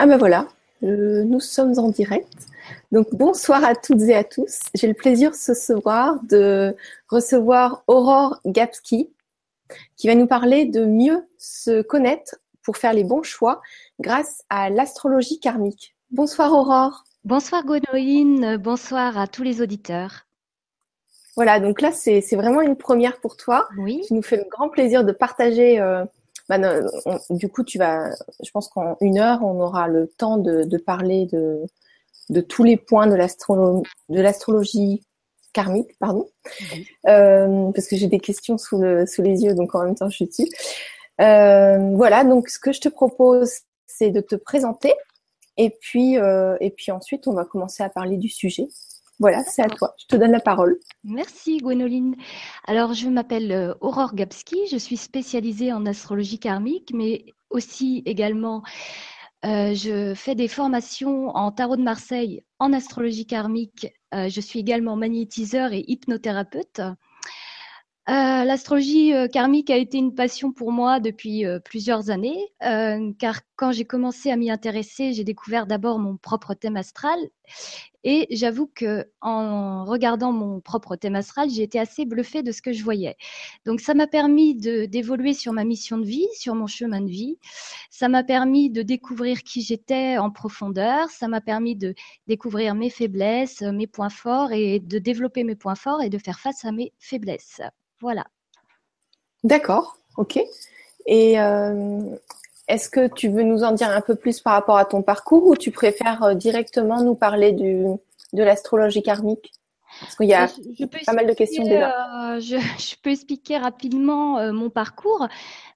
Ah ben voilà, euh, nous sommes en direct. Donc bonsoir à toutes et à tous. J'ai le plaisir ce soir de recevoir Aurore Gapski qui va nous parler de mieux se connaître pour faire les bons choix grâce à l'astrologie karmique. Bonsoir Aurore. Bonsoir Gwenoline, bonsoir à tous les auditeurs. Voilà, donc là c'est vraiment une première pour toi. Oui. Qui nous fait le grand plaisir de partager euh, bah, du coup, tu vas, je pense qu'en une heure, on aura le temps de, de parler de, de tous les points de l'astrologie karmique, pardon, euh, parce que j'ai des questions sous, le, sous les yeux, donc en même temps, je suis dessus. Euh, voilà, donc ce que je te propose, c'est de te présenter, et puis, euh, et puis ensuite, on va commencer à parler du sujet. Voilà, c'est à toi. Je te donne la parole. Merci Gwénoline. Alors, je m'appelle euh, Aurore Gapski. Je suis spécialisée en astrologie karmique, mais aussi également, euh, je fais des formations en tarot de Marseille en astrologie karmique. Euh, je suis également magnétiseur et hypnothérapeute. Euh, l'astrologie euh, karmique a été une passion pour moi depuis euh, plusieurs années, car quand j'ai commencé à m'y intéresser, j'ai découvert d'abord mon propre thème astral. Et j'avoue que en regardant mon propre thème astral, j'ai été assez bluffée de ce que je voyais. Donc ça m'a permis d'évoluer sur ma mission de vie, sur mon chemin de vie. Ça m'a permis de découvrir qui j'étais en profondeur. Ça m'a permis de découvrir mes faiblesses, mes points forts et de développer mes points forts et de faire face à mes faiblesses. Voilà. D'accord, ok. Et euh, est-ce que tu veux nous en dire un peu plus par rapport à ton parcours ou tu préfères euh, directement nous parler du, de l'astrologie karmique? Parce qu'il y a pas mal de questions déjà. Euh, je, peux expliquer rapidement mon parcours.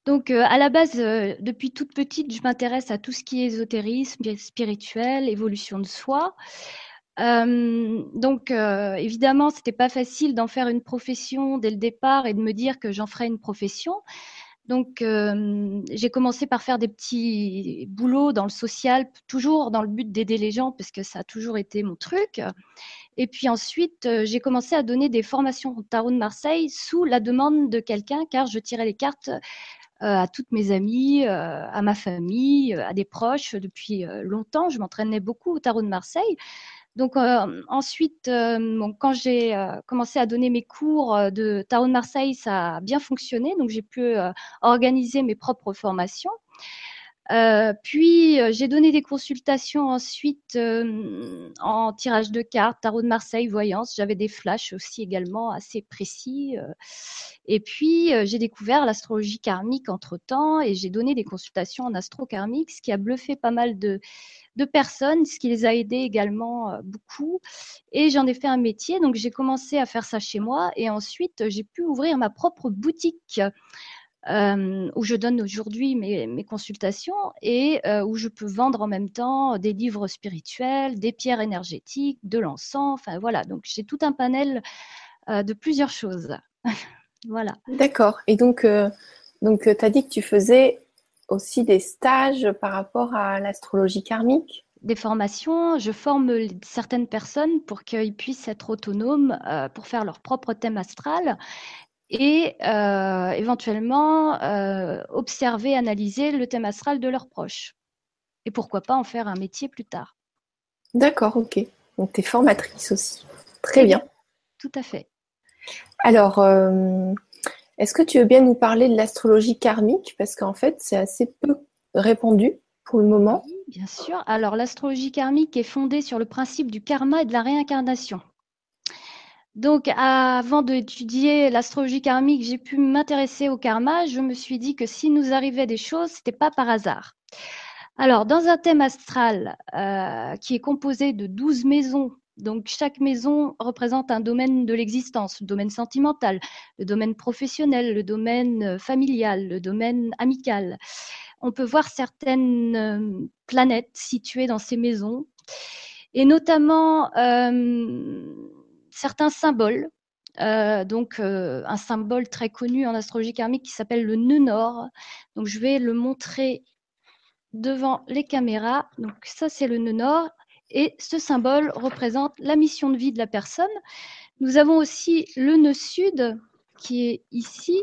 Donc, à la base, depuis toute petite, je m'intéresse à tout ce qui est ésotérisme, spirituel, évolution de soi. Euh, donc, euh, évidemment, c'était pas facile d'en faire une profession dès le départ et de me dire que j'en ferais une profession. Donc, euh, j'ai commencé par faire des petits boulots dans le social, toujours dans le but d'aider les gens, parce que ça a toujours été mon truc. Et puis ensuite, j'ai commencé à donner des formations au tarot de Marseille sous la demande de quelqu'un, car je tirais les cartes à toutes mes amies, à ma famille, à des proches depuis longtemps. Je m'entraînais beaucoup au tarot de Marseille. Donc euh, ensuite, euh, quand j'ai euh, commencé à donner mes cours de tarot de Marseille, ça a bien fonctionné. Donc j'ai pu organiser mes propres formations. puis j'ai donné des consultations ensuite en tirage de cartes, tarot de Marseille, voyance. J'avais des flashs aussi également assez précis. et puis j'ai découvert l'astrologie karmique entre temps et j'ai donné des consultations en astro karmique, ce qui a bluffé pas mal de, de personnes, ce qui les a aidés également euh, beaucoup. Et j'en ai fait un métier, donc j'ai commencé à faire ça chez moi et ensuite j'ai pu ouvrir ma propre boutique. Euh, où je donne aujourd'hui mes, consultations et euh, où je peux vendre en même temps des livres spirituels, des pierres énergétiques, de l'encens, enfin voilà, donc j'ai tout un panel de plusieurs choses. voilà. D'accord. Et donc, donc tu as dit que tu faisais aussi des stages par rapport à l'astrologie karmique? Des formations, je forme certaines personnes pour qu'ils puissent être autonomes euh, pour faire leur propre thème astral et euh, éventuellement euh, observer, analyser le thème astral de leurs proches. Et pourquoi pas en faire un métier plus tard. D'accord, ok. Donc tu es formatrice aussi. Très bien. Tout à fait. Alors, est-ce que tu veux bien nous parler de l'astrologie karmique? Parce qu'en fait, c'est assez peu répandu pour le moment. Bien sûr. Alors, l'astrologie karmique est fondée sur le principe du karma et de la réincarnation. Donc, avant d'étudier l'astrologie karmique, j'ai pu m'intéresser au karma. Je me suis dit que si nous arrivait des choses, ce n'était pas par hasard. Alors, dans un thème astral euh, qui est composé de 12 maisons donc chaque maison représente un domaine de l'existence, le domaine sentimental, le domaine professionnel, le domaine euh, familial, le domaine amical. On peut voir certaines euh, planètes situées dans ces maisons et notamment euh, certains symboles. donc un symbole très connu en astrologie karmique qui s'appelle le nœud nord. Donc je vais le montrer devant les caméras. Donc ça c'est le nœud nord et ce symbole représente la mission de vie de la personne. Nous avons aussi le nœud sud qui est ici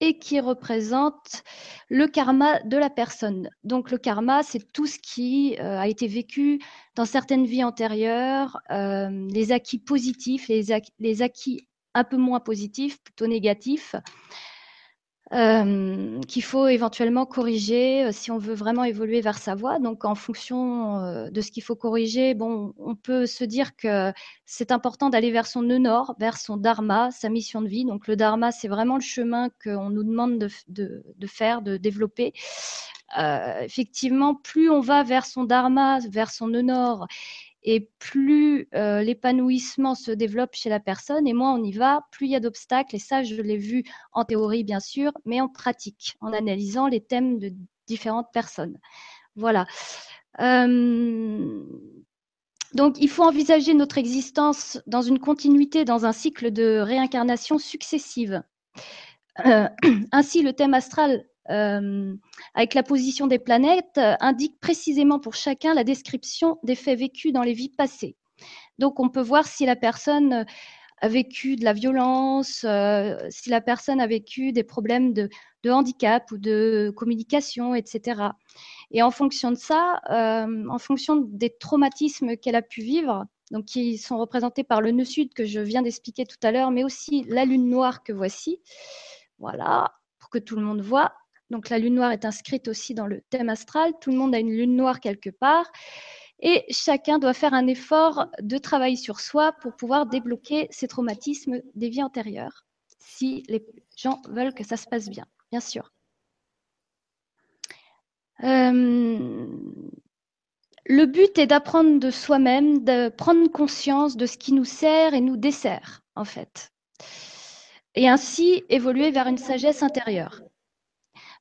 et qui représente le karma de la personne. Donc le karma, c'est tout ce qui euh, a été vécu dans certaines vies antérieures, euh, les acquis positifs, les acquis un peu moins positifs, plutôt négatifs, euh, qu'il faut éventuellement corriger euh, si on veut vraiment évoluer vers sa voie. Donc, en fonction euh, de ce qu'il faut corriger, bon, on peut se dire que c'est important d'aller vers son nœud nord, vers son dharma, sa mission de vie. Donc, le dharma, c'est vraiment le chemin qu'on nous demande de, faire, de développer. Effectivement, plus on va vers son dharma, vers son nœud nord, et plus euh, l'épanouissement se développe chez la personne, et moins on y va, plus il y a d'obstacles. Et ça, je l'ai vu en théorie, bien sûr, mais en pratique, en analysant les thèmes de différentes personnes. Voilà. Euh, donc, il faut envisager notre existence dans une continuité, dans un cycle de réincarnation successive. Euh, ainsi, le thème astral euh, avec la position des planètes, euh, indique précisément pour chacun la description des faits vécus dans les vies passées. Donc on peut voir si la personne a vécu de la violence, euh, si la personne a vécu des problèmes de, handicap ou de communication, etc. Et en fonction de ça, en fonction des traumatismes qu'elle a pu vivre, donc qui sont représentés par le nœud sud que je viens d'expliquer tout à l'heure, mais aussi la lune noire que voici, voilà, pour que tout le monde voit, donc la lune noire est inscrite aussi dans le thème astral. Tout le monde a une lune noire quelque part. Et chacun doit faire un effort de travail sur soi pour pouvoir débloquer ces traumatismes des vies antérieures, si les gens veulent que ça se passe bien, bien sûr. Euh, le but est d'apprendre de soi-même, de prendre conscience de ce qui nous sert et nous dessert, en fait. Et ainsi évoluer vers une sagesse intérieure.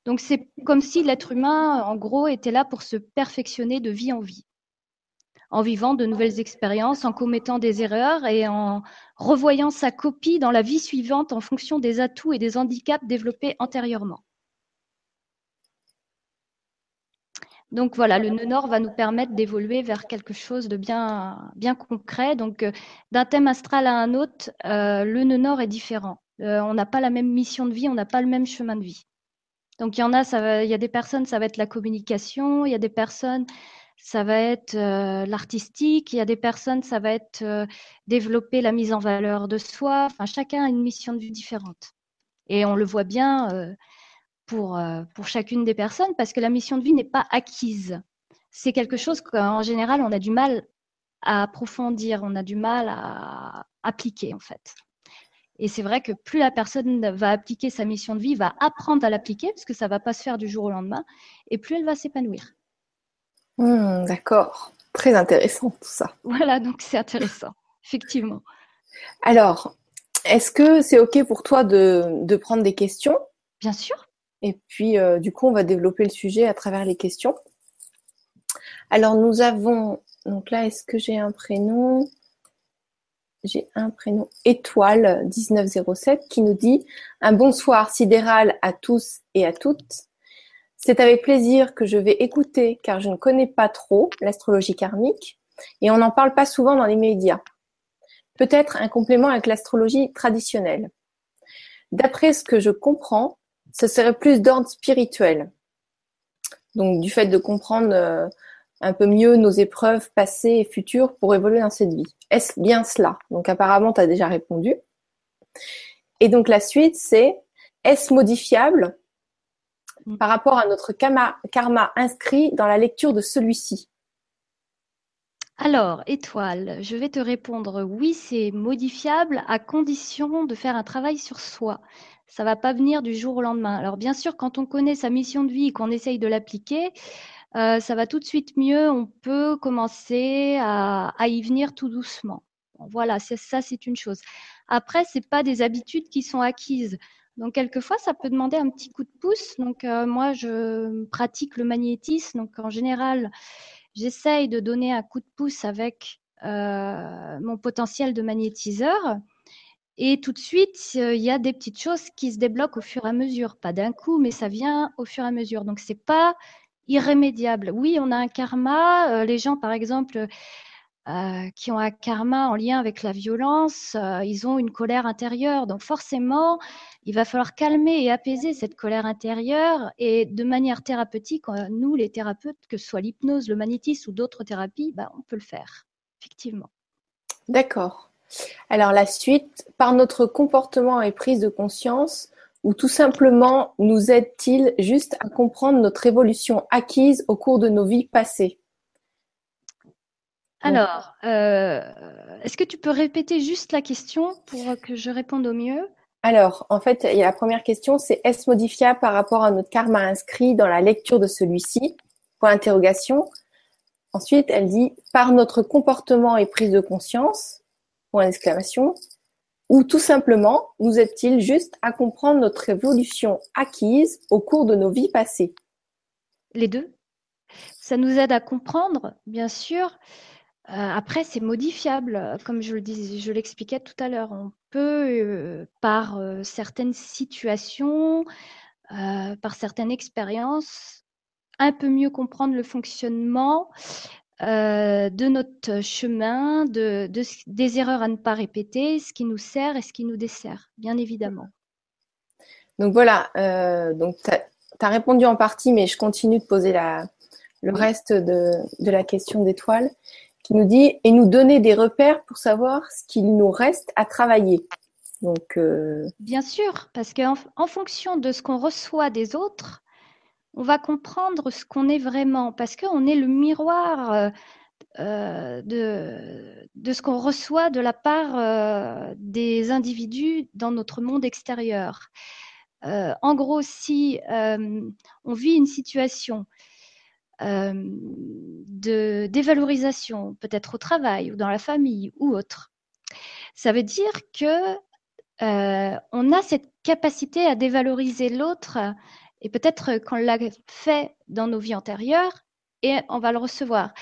Donc c'est comme si l'être humain, en gros, était là pour se perfectionner de vie en vie, en vivant de nouvelles expériences, en commettant des erreurs et en revoyant sa copie dans la vie suivante en fonction des atouts et des handicaps développés antérieurement. Donc voilà, le nœud nord va nous permettre d'évoluer vers quelque chose de bien, concret. Donc euh, d'un thème astral à un autre, euh, le nœud nord est différent. Euh, on n'a pas la même mission de vie, on n'a pas le même chemin de vie. Donc il y en a, il y a des personnes, ça va être la communication, il y a des personnes, ça va être euh, l'artistique, il y a des personnes, ça va être euh, développer la mise en valeur de soi. Enfin, chacun a une mission de vie différente. Et on le voit bien euh, pour, pour chacune des personnes parce que la mission de vie n'est pas acquise. C'est quelque chose qu'en général, on a du mal à approfondir, on a du mal à appliquer en fait. Et c'est vrai que plus la personne va appliquer sa mission de vie, va apprendre à l'appliquer, parce que ça ne va pas se faire du jour au lendemain, et plus elle va s'épanouir. Hmm, d'accord. Très intéressant tout ça. Voilà, donc c'est intéressant, effectivement. Alors, est-ce que c'est OK pour toi de, prendre des questions? Bien sûr. Et puis, euh, du coup, on va développer le sujet à travers les questions. Alors, nous avons, donc là, est-ce que j'ai un prénom? J'ai un prénom étoile 1907 qui nous dit un bonsoir sidéral à tous et à toutes. C'est avec plaisir que je vais écouter car je ne connais pas trop l'astrologie karmique et on n'en parle pas souvent dans les médias. Peut-être un complément avec l'astrologie traditionnelle. D'après ce que je comprends, ce serait plus d'ordre spirituel. Donc du fait de comprendre euh, un peu mieux nos épreuves passées et futures pour évoluer dans cette vie. Est-ce bien cela? Donc apparemment, tu as déjà répondu. Et donc la suite, c'est est-ce modifiable mm. par rapport à notre karma, karma inscrit dans la lecture de celui-ci? Alors, étoile, je vais te répondre oui, c'est modifiable à condition de faire un travail sur soi. Ça va pas venir du jour au lendemain. Alors, bien sûr, quand on connaît sa mission de vie et qu'on essaye de l'appliquer, euh, ça va tout de suite mieux. On peut commencer à, y venir tout doucement. voilà, ça, c'est une chose. Après, c'est pas des habitudes qui sont acquises. Donc, quelquefois, ça peut demander un petit coup de pouce. Donc, euh, moi, je pratique le magnétisme. Donc, en général, j'essaye de donner un coup de pouce avec euh, mon potentiel de magnétiseur. Et tout de suite, il y a des petites choses qui se débloquent au fur et à mesure. Pas d'un coup, mais ça vient au fur et à mesure. Donc, c'est pas irrémédiable. Oui, on a un karma. Euh, les gens, par exemple, qui ont un karma en lien avec la violence, ils ont une colère intérieure. Donc forcément, il va falloir calmer et apaiser cette colère intérieure. Et de manière thérapeutique, nous, les thérapeutes, que ce soit l'hypnose, le magnétisme ou d'autres thérapies, bah, on peut le faire, effectivement. D'accord. Alors la suite, par notre comportement et prise de conscience, ou tout simplement nous aide-t-il juste à comprendre notre évolution acquise au cours de nos vies passées? Alors, euh, est-ce que tu peux répéter juste la question pour que je réponde au mieux? Alors, en fait, il y a la première question, c'est est-ce modifiable par rapport à notre karma inscrit dans la lecture de celui-ci? Point d'interrogation. Ensuite, elle dit par notre comportement et prise de conscience. Point d'exclamation ou tout simplement nous aide-t-il juste à comprendre notre évolution acquise au cours de nos vies passées? Les deux. Ça nous aide à comprendre, bien sûr. Euh, après, c'est modifiable, comme je l'expliquais tout à l'heure. On peut, euh, par euh, certaines situations, par certaines expériences, un peu mieux comprendre le fonctionnement euh, de notre chemin, de, des erreurs à ne pas répéter, ce qui nous sert et ce qui nous dessert, bien évidemment. Donc voilà, euh, donc tu as, répondu en partie, mais je continue de poser la, le reste de, la question d'étoile, qui nous dit et nous donner des repères pour savoir ce qu'il nous reste à travailler. Donc, euh, Bien sûr, parce qu'en en fonction de ce qu'on reçoit des autres, on va comprendre ce qu'on est vraiment, parce qu'on est le miroir euh, euh, de, ce qu'on reçoit de la part euh, des individus dans notre monde extérieur. en gros, si on vit une situation de dévalorisation, peut-être au travail ou dans la famille ou autre, ça veut dire que on a cette capacité à dévaloriser l'autre et peut-être qu'on l'a fait dans nos vies antérieures et on va le recevoir.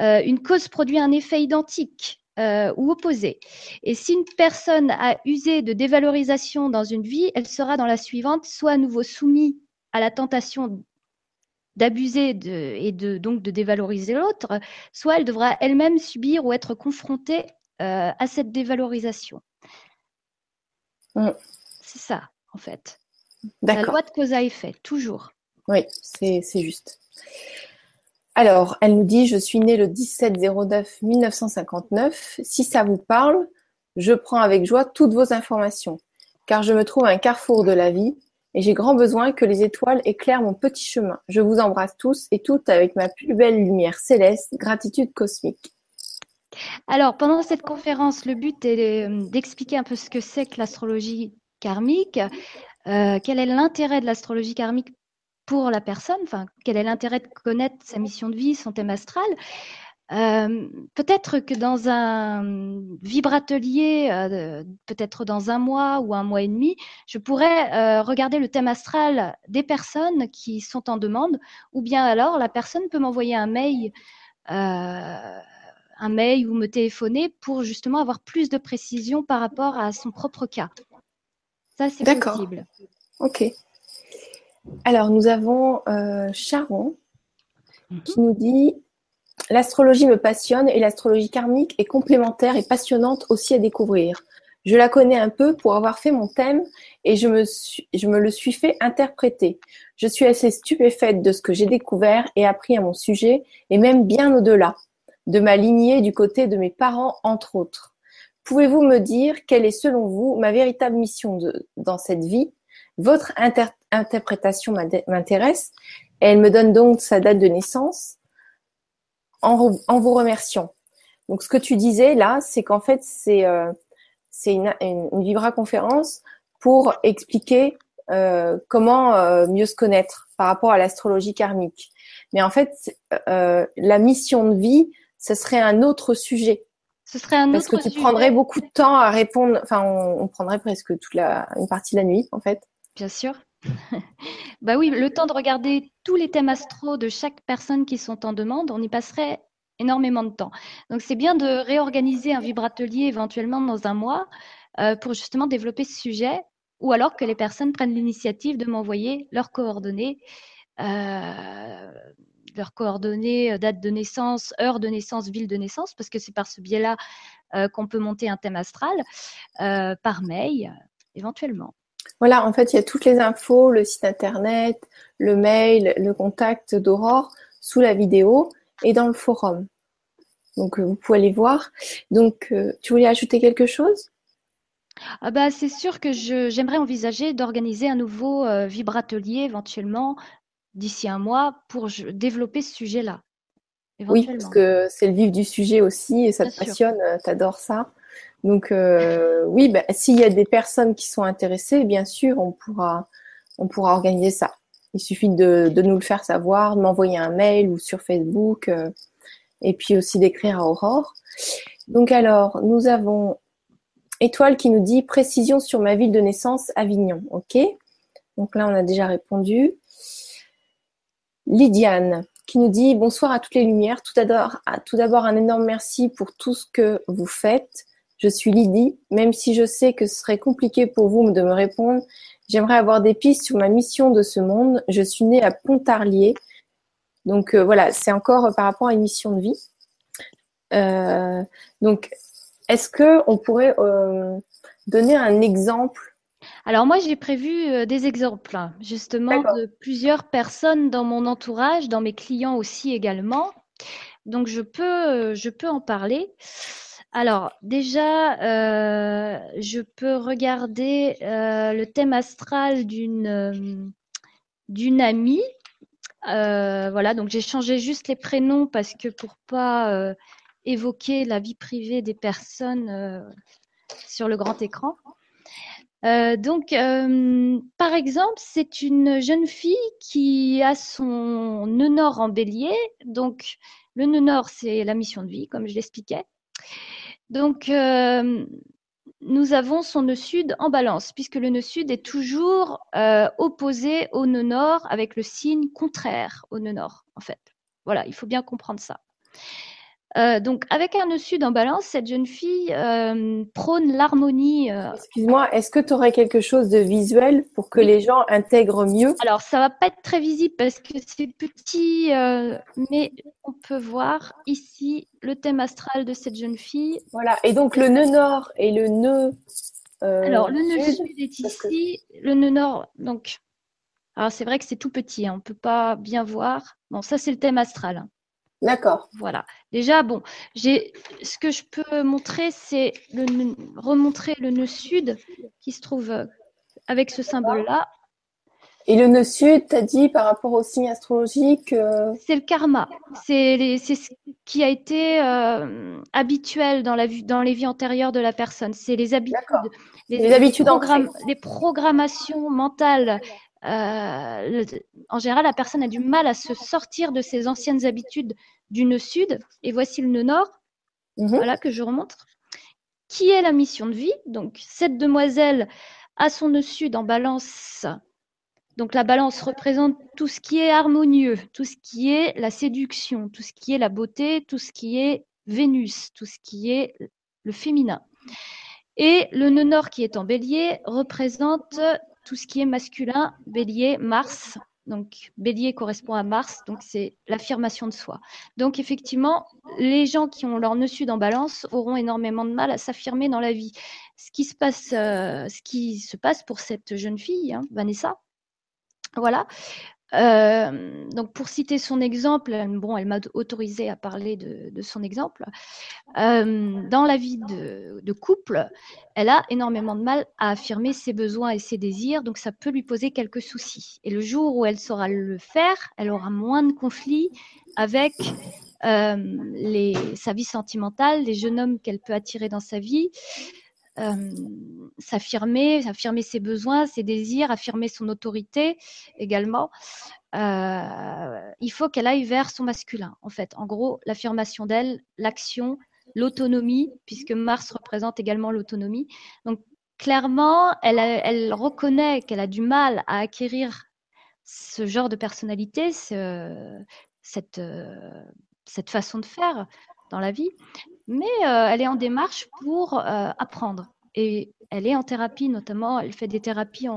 Euh, une cause produit un effet identique euh, ou opposé. Et si une personne a usé de dévalorisation dans une vie, elle sera dans la suivante soit à nouveau soumise à la tentation d'abuser et de, donc de dévaloriser l'autre, soit elle devra elle-même subir ou être confrontée euh, à cette dévalorisation. Mm. C'est ça, en fait. La loi de cause à effet, toujours. Oui, c'est juste. Alors, elle nous dit, je suis née le 17-09-1959. Si ça vous parle, je prends avec joie toutes vos informations, car je me trouve à un carrefour de la vie et j'ai grand besoin que les étoiles éclairent mon petit chemin. Je vous embrasse tous et toutes avec ma plus belle lumière céleste, gratitude cosmique. Alors, pendant cette conférence, le but est euh, d'expliquer un peu ce que c'est que l'astrologie karmique, euh, quel est l'intérêt de l'astrologie karmique pour la personne? Enfin, quel est l'intérêt de connaître sa mission de vie, son thème astral? Euh, peut-être que dans un vibratelier, euh, peut-être dans un mois ou un mois et demi, je pourrais regarder le thème astral des personnes qui sont en demande, ou bien alors la personne peut m'envoyer un mail, un mail ou me téléphoner pour justement avoir plus de précision par rapport à son propre cas. Ça, c'est possible. Ok. Alors, nous avons euh, Charon mhm. qui nous dit L'astrologie me passionne et l'astrologie karmique est complémentaire et passionnante aussi à découvrir. Je la connais un peu pour avoir fait mon thème et je me, je me le suis fait interpréter. Je suis assez stupéfaite de ce que j'ai découvert et appris à mon sujet et même bien au-delà, de ma lignée du côté de mes parents entre autres. Pouvez-vous me dire quelle est selon vous ma véritable mission dans cette vie? Votre interprétation m'intéresse elle me donne donc sa date de naissance en, vous remerciant. Donc ce que tu disais là, c'est qu'en fait c'est euh, une, une, Vibra conférence pour expliquer euh, comment euh, mieux se connaître par rapport à l'astrologie karmique. Mais en fait, la mission de vie, ce serait un autre sujet. Ce serait un Parce que tu prendrais beaucoup de temps à répondre. Enfin, on, prendrait presque toute la une partie de la nuit, en fait. Bien sûr. bah oui, le temps de regarder tous les thèmes astro de chaque personne qui sont en demande, on y passerait énormément de temps. Donc c'est bien de réorganiser un vibratelier éventuellement dans un mois euh, pour justement développer ce sujet, ou alors que les personnes prennent l'initiative de m'envoyer leurs coordonnées. Euh, leurs coordonnées, date de naissance, heure de naissance, ville de naissance, parce que c'est par ce biais-là qu'on peut monter un thème astral par mail, éventuellement. Voilà, en fait, il y a toutes les infos, le site internet, le mail, le contact d'Aurore sous la vidéo et dans le forum. Donc, vous pouvez aller voir. Donc, tu voulais ajouter quelque chose? Ah bah, c'est sûr que j'aimerais envisager d'organiser un nouveau euh, vibratelier éventuellement d'ici un mois pour développer ce sujet-là. Oui, parce que c'est le vif du sujet aussi et ça te passionne, euh, tu adores ça. Donc euh, oui, bah, s'il y a des personnes qui sont intéressées, bien sûr, on pourra, on pourra organiser ça. Il suffit de, de nous le faire savoir, de m'envoyer un mail ou sur Facebook, et puis aussi d'écrire à Aurore. Donc alors, nous avons Étoile qui nous dit précision sur ma ville de naissance, Avignon. Ok. Donc là, on a déjà répondu. Lydiane qui nous dit bonsoir à toutes les lumières. Tout d'abord, tout d'abord un énorme merci pour tout ce que vous faites. Je suis Lydie, même si je sais que ce serait compliqué pour vous de me répondre. J'aimerais avoir des pistes sur ma mission de ce monde. Je suis née à Pontarlier. Donc euh, voilà, c'est encore par rapport à une mission de vie. Euh, donc est-ce que on pourrait euh, donner un exemple Alors moi, j'ai prévu euh, des exemples, hein, justement, de plusieurs personnes dans mon entourage, dans mes clients aussi également. Donc je peux, euh, je peux en parler. Alors déjà, je peux regarder le thème astral d'une d'une amie. voilà, donc j'ai changé juste les prénoms parce que pour pas évoquer la vie privée des personnes euh, sur le grand écran. Euh, donc, euh, par exemple, c'est une jeune fille qui a son nœud nord en bélier. Donc, le nœud nord, c'est la mission de vie, comme je l'expliquais. Donc, nous avons son nœud sud en balance, puisque le nœud sud est toujours opposé au nœud nord avec le signe contraire au nœud nord, en fait. Voilà, il faut bien comprendre ça. Euh, donc, avec un nœud sud en balance, cette jeune fille euh, prône l'harmonie. Euh. Excuse-moi, est-ce que tu aurais quelque chose de visuel pour que les gens intègrent mieux? Alors, ça va pas être très visible parce que c'est petit, mais on peut voir ici le thème astral de cette jeune fille. Voilà, et donc le nœud nord et le nœud. Alors, le nœud sud, est ici, le nœud nord, donc. Alors, c'est vrai que c'est tout petit, hein, on ne peut pas bien voir. Bon, ça, c'est le thème astral. D'accord. Voilà. Déjà, bon, j'ai ce que je peux montrer, c'est le remontrer le nœud sud qui se trouve euh, avec ce symbole-là. Et le nœud sud, tu as dit par rapport au signe astrologique euh, C'est le karma. C'est ce qui a été euh, habituel dans, la, dans les vies antérieures de la personne. C'est les habitudes. Les, les, habitudes Les programmations mentales euh, en général, la personne a du mal à se sortir de ses anciennes habitudes du nœud sud. Et voici le nœud nord, mhm. voilà que je remonte, qui est la mission de vie? Donc, cette demoiselle a son nœud sud en balance. Donc, la balance représente tout ce qui est harmonieux, tout ce qui est la séduction, tout ce qui est la beauté, tout ce qui est Vénus, tout ce qui est le féminin. Et le nœud nord qui est en bélier représente tout ce qui est masculin, bélier, Mars. Donc, bélier correspond à Mars, donc c'est l'affirmation de soi. Donc, effectivement, les gens qui ont leur nœud sud en balance auront énormément de mal à s'affirmer dans la vie. Ce qui se passe, euh, pour cette jeune fille, hein, Vanessa, voilà, euh, donc pour citer son exemple, bon, elle m'a autorisé à parler de, son exemple. Euh, dans la vie de, couple, elle a énormément de mal à affirmer ses besoins et ses désirs, donc ça peut lui poser quelques soucis. Et le jour où elle saura le faire, elle aura moins de conflits avec euh, sa vie sentimentale, les jeunes hommes qu'elle peut attirer dans sa vie. S'affirmer, affirmer ses besoins, ses désirs, affirmer son autorité également. il faut qu'elle aille vers son masculin, en fait. En gros, l'affirmation d'elle, l'action, l'autonomie, puisque Mars représente également l'autonomie. Donc, clairement, elle, reconnaît qu'elle a du mal à acquérir ce genre de personnalité, cette, cette façon de faire dans la vie mais euh, elle est en démarche pour euh, apprendre. Et elle est en thérapie, notamment, elle fait des thérapies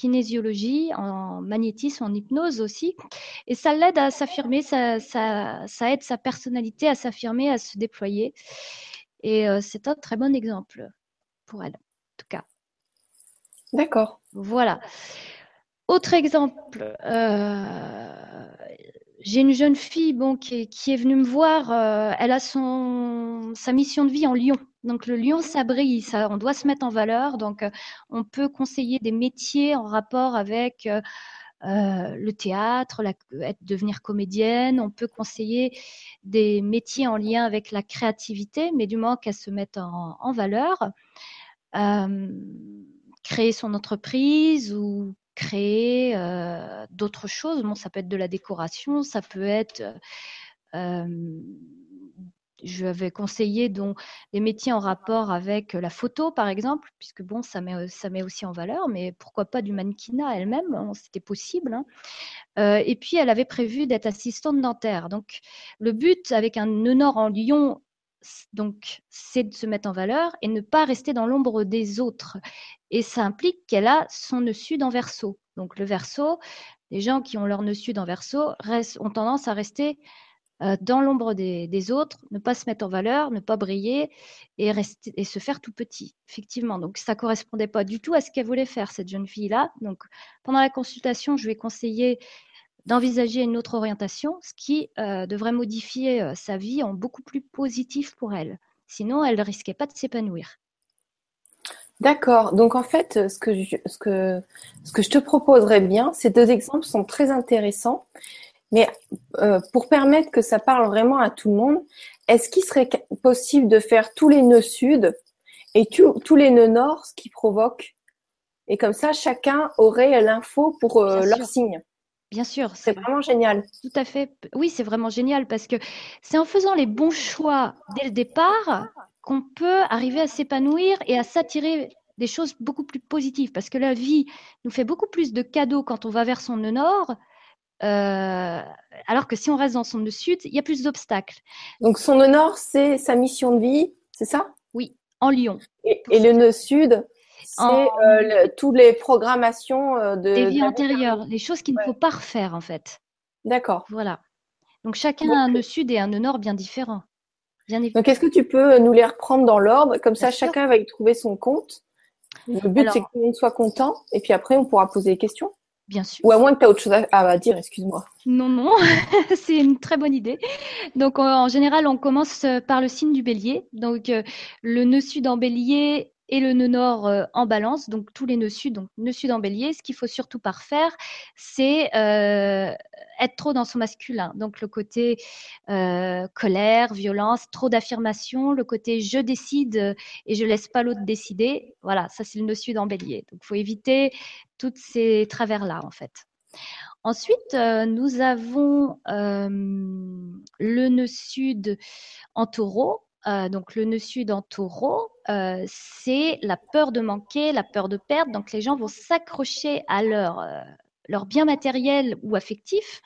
kinésiologie, en magnétisme, en hypnose aussi. Et ça l'aide à s'affirmer, ça, ça, aide sa personnalité à s'affirmer, à se déployer. Et euh, c'est un très bon exemple pour elle, en tout cas. D'accord. Voilà. Autre exemple, euh, j'ai une jeune fille qui, est, venue me voir. Euh, elle a son, sa mission de vie en Lyon. Donc le lion, ça brille, on doit se mettre en valeur. Donc euh, on peut conseiller des métiers en rapport avec euh, le théâtre, devenir comédienne. On peut conseiller des métiers en lien avec la créativité, mais du moment qu'elle se mette en valeur. créer son entreprise ou créer d'autres choses. Bon, ça peut être de la décoration, ça peut être je avais conseillé donc des métiers en rapport avec la photo, par exemple, puisque bon, ça met, ça aussi en valeur, mais pourquoi pas du mannequinat elle-même, hein, c'était possible. Hein. et puis, elle avait prévu d'être assistante dentaire. Donc, le but avec un nord en Lyon, donc, c'est de se mettre en valeur et ne pas rester dans l'ombre des autres. Et ça implique qu'elle a son nœud sud en verso. Donc le verso, les gens qui ont leur nœud sud en verso ont tendance à rester euh, dans l'ombre des, autres, ne pas se mettre en valeur, ne pas briller et, rester, et se faire tout petit, effectivement. Donc ça correspondait pas du tout à ce qu'elle voulait faire, cette jeune fille-là. Donc pendant la consultation, je lui ai conseillé d'envisager une autre orientation, ce qui euh, devrait modifier euh, sa vie en beaucoup plus positif pour elle. Sinon, elle ne risquait pas de s'épanouir. D'accord. Donc en fait, ce que je, ce que, ce que je te proposerais bien, ces deux exemples sont très intéressants. Mais euh, pour permettre que ça parle vraiment à tout le monde, est-ce qu'il serait possible de faire tous les nœuds sud et tous les nœuds nord, ce qui provoque? Et comme ça, chacun aurait l'info pour leur signe. Bien sûr. C'est vraiment génial. Tout à fait. Oui, c'est vraiment génial parce que c'est en faisant les bons choix dès le départ qu'on peut arriver à s'épanouir et à s'attirer des choses beaucoup plus positives. Parce que la vie nous fait beaucoup plus de cadeaux quand on va vers son nœud nord, euh, alors que si on reste dans son nœud sud, il y a plus d'obstacles. Donc son nœud nord, c'est sa mission de vie, c'est ça? Oui, en Lyon. Et, le nœud sud, c'est euh, toutes les programmations euh, de... Des vies antérieures, les choses qu'il ne faut pas refaire en fait. D'accord. Voilà. Donc chacun a un nœud sud et un nœud nord bien différents. Donc, est-ce que tu peux nous les reprendre dans l'ordre? Comme ça, chacun va y trouver son compte. Le but, c'est que tout le monde soit content. Et puis après, on pourra poser des questions. Bien sûr. Ou à moins que tu aies autre chose à, dire, excuse-moi. Non, non, c'est une très bonne idée. Donc, en, général, on commence par le signe du bélier. Donc, euh, le nœud sud en bélier et le nœud nord euh, en balance, donc tous les nœuds sud, donc nœud sud en bélier. Ce qu'il faut surtout pas faire, c'est euh, être trop dans son masculin. Donc le côté euh, colère, violence, trop d'affirmation, le côté je décide et je laisse pas l'autre décider. Voilà, ça c'est le nœud sud en bélier. Donc il faut éviter tous ces travers-là en fait. Ensuite, nous avons le nœud sud en taureau. Euh, donc le nœud sud en taureau, euh, c'est la peur de manquer, la peur de perdre. Donc les gens vont s'accrocher à leur, euh, bien matériel ou affectif.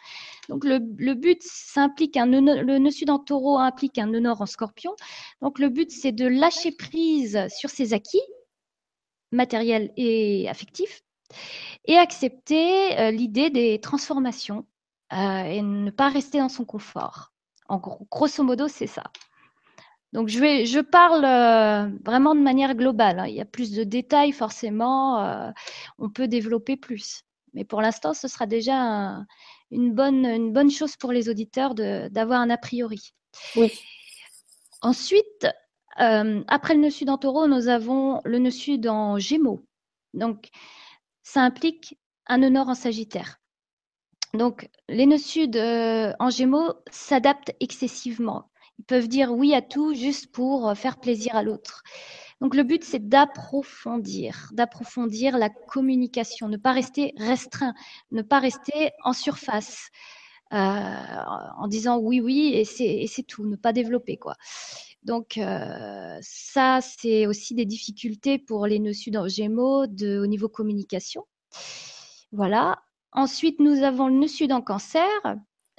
Donc le, but, ça implique un le nœud sud en taureau implique un nœud nord en scorpion. Donc le but, c'est de lâcher prise sur ses acquis matériels et affectifs et accepter l'idée des transformations et ne pas rester dans son confort. En gros, grosso modo, c'est ça. Donc je, vais, je parle euh, vraiment de manière globale. Hein. Il y a plus de détails forcément, euh, on peut développer plus. Mais pour l'instant, ce sera déjà une, bonne, une bonne chose pour les auditeurs d'avoir un a priori. Oui. Ensuite, euh, après le nœud sud en taureau, nous avons le nœud sud en gémeaux. Donc, ça implique un nœud nord en sagittaire. Donc, les nœuds sud en gémeaux s'adaptent excessivement. Ils peuvent dire oui à tout juste pour euh, faire plaisir à l'autre. Donc le but, c'est d'approfondir, d'approfondir la communication, ne pas rester restreint, ne pas rester en surface, euh, en disant oui, oui, et c'est tout, ne pas développer quoi. Donc euh, ça, c'est aussi des difficultés pour les nœuds sud en Gémeaux au niveau communication. Voilà. Ensuite, nous avons le nœud sud en Cancer.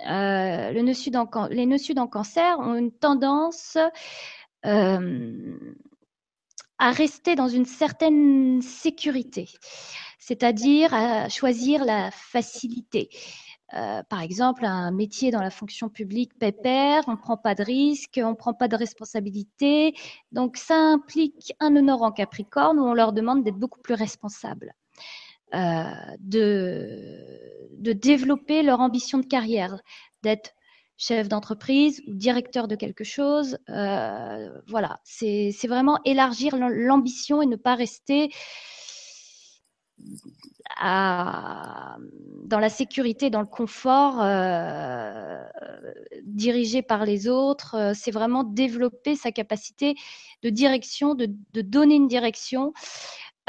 Euh, sud les nœuds sud en cancer ont une tendance euh, à rester dans une certaine sécurité, c'est-à-dire à choisir la facilité. Euh, par exemple, un métier dans la fonction publique pépère, on ne prend pas de risques, on ne prend pas de responsabilité. Donc, ça implique un honneur en Capricorne où on leur demande d'être beaucoup plus responsables, euh, de, de développer leur ambition de carrière, d'être chef d'entreprise ou directeur de quelque chose. Euh, voilà, c'est vraiment élargir l'ambition et ne pas rester à, dans la sécurité, dans le confort, euh, dirigé par les autres. Euh, c'est vraiment développer sa capacité de direction, de, de donner une direction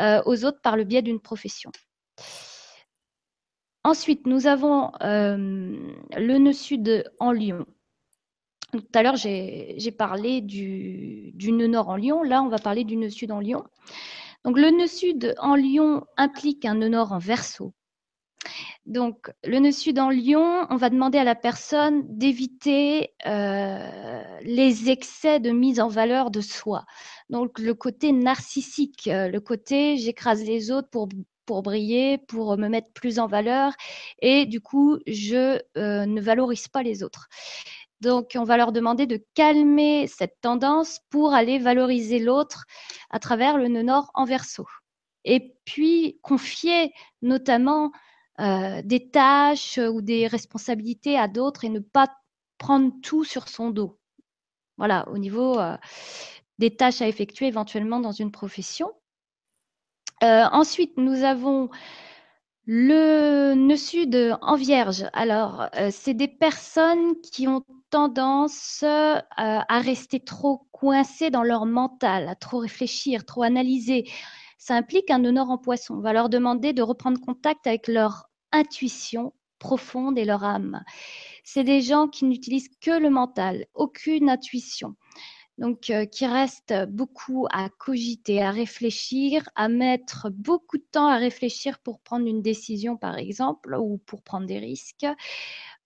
euh, aux autres par le biais d'une profession. Ensuite, nous avons euh, le nœud sud en Lyon. Tout à l'heure, j'ai parlé du, nœud nord en Lyon. Là, on va parler du nœud sud en Lyon. Donc, le nœud sud en Lion implique un nœud nord en verso. Donc, le nœud sud en Lion, on va demander à la personne d'éviter euh, les excès de mise en valeur de soi. Donc, le côté narcissique, euh, le côté j'écrase les autres pour, pour briller, pour me mettre plus en valeur, et du coup, je euh, ne valorise pas les autres. Donc, on va leur demander de calmer cette tendance pour aller valoriser l'autre à travers le nœud nord en verso. Et puis, confier notamment euh, des tâches ou des responsabilités à d'autres et ne pas prendre tout sur son dos. Voilà, au niveau euh, des tâches à effectuer éventuellement dans une profession. Euh, ensuite, nous avons le nœud sud en vierge. Alors, c'est des personnes qui ont tendance euh, à rester trop coincés dans leur mental, à trop réfléchir, trop analyser. Ça implique un honneur en poisson. On va leur demander de reprendre contact avec leur intuition profonde et leur âme. C'est des gens qui n'utilisent que le mental, aucune intuition. Donc, euh, qui restent beaucoup à cogiter, à réfléchir, à mettre beaucoup de temps à réfléchir pour prendre une décision, par exemple, ou pour prendre des risques.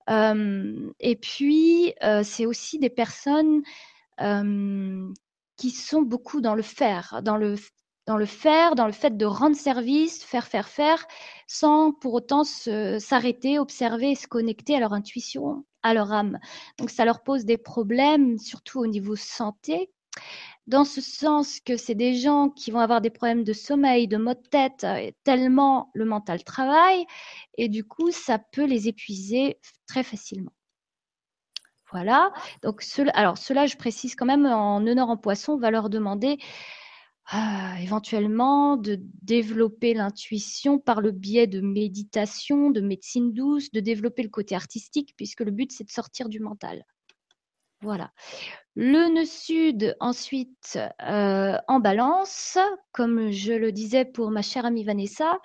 Euh, et puis, euh, c'est aussi des personnes qui sont beaucoup dans le faire, dans le, dans le faire, dans le fait de rendre service, faire, faire, faire, sans pour autant s'arrêter, observer se connecter à leur intuition, à leur âme. Donc ça leur pose des problèmes, surtout au niveau santé, dans ce sens que c'est des gens qui vont avoir des problèmes de sommeil, de maux de tête, euh, tellement le mental travaille, et du coup, ça peut les épuiser très facilement. Voilà. Donc, alors, cela, je précise quand même, en honneur en poisson, on va leur demander euh, éventuellement de développer l'intuition par le biais de méditation, de médecine douce, de développer le côté artistique, puisque le but, c'est de sortir du mental. Voilà. Le nœud sud, ensuite, euh, en balance, comme je le disais pour ma chère amie Vanessa,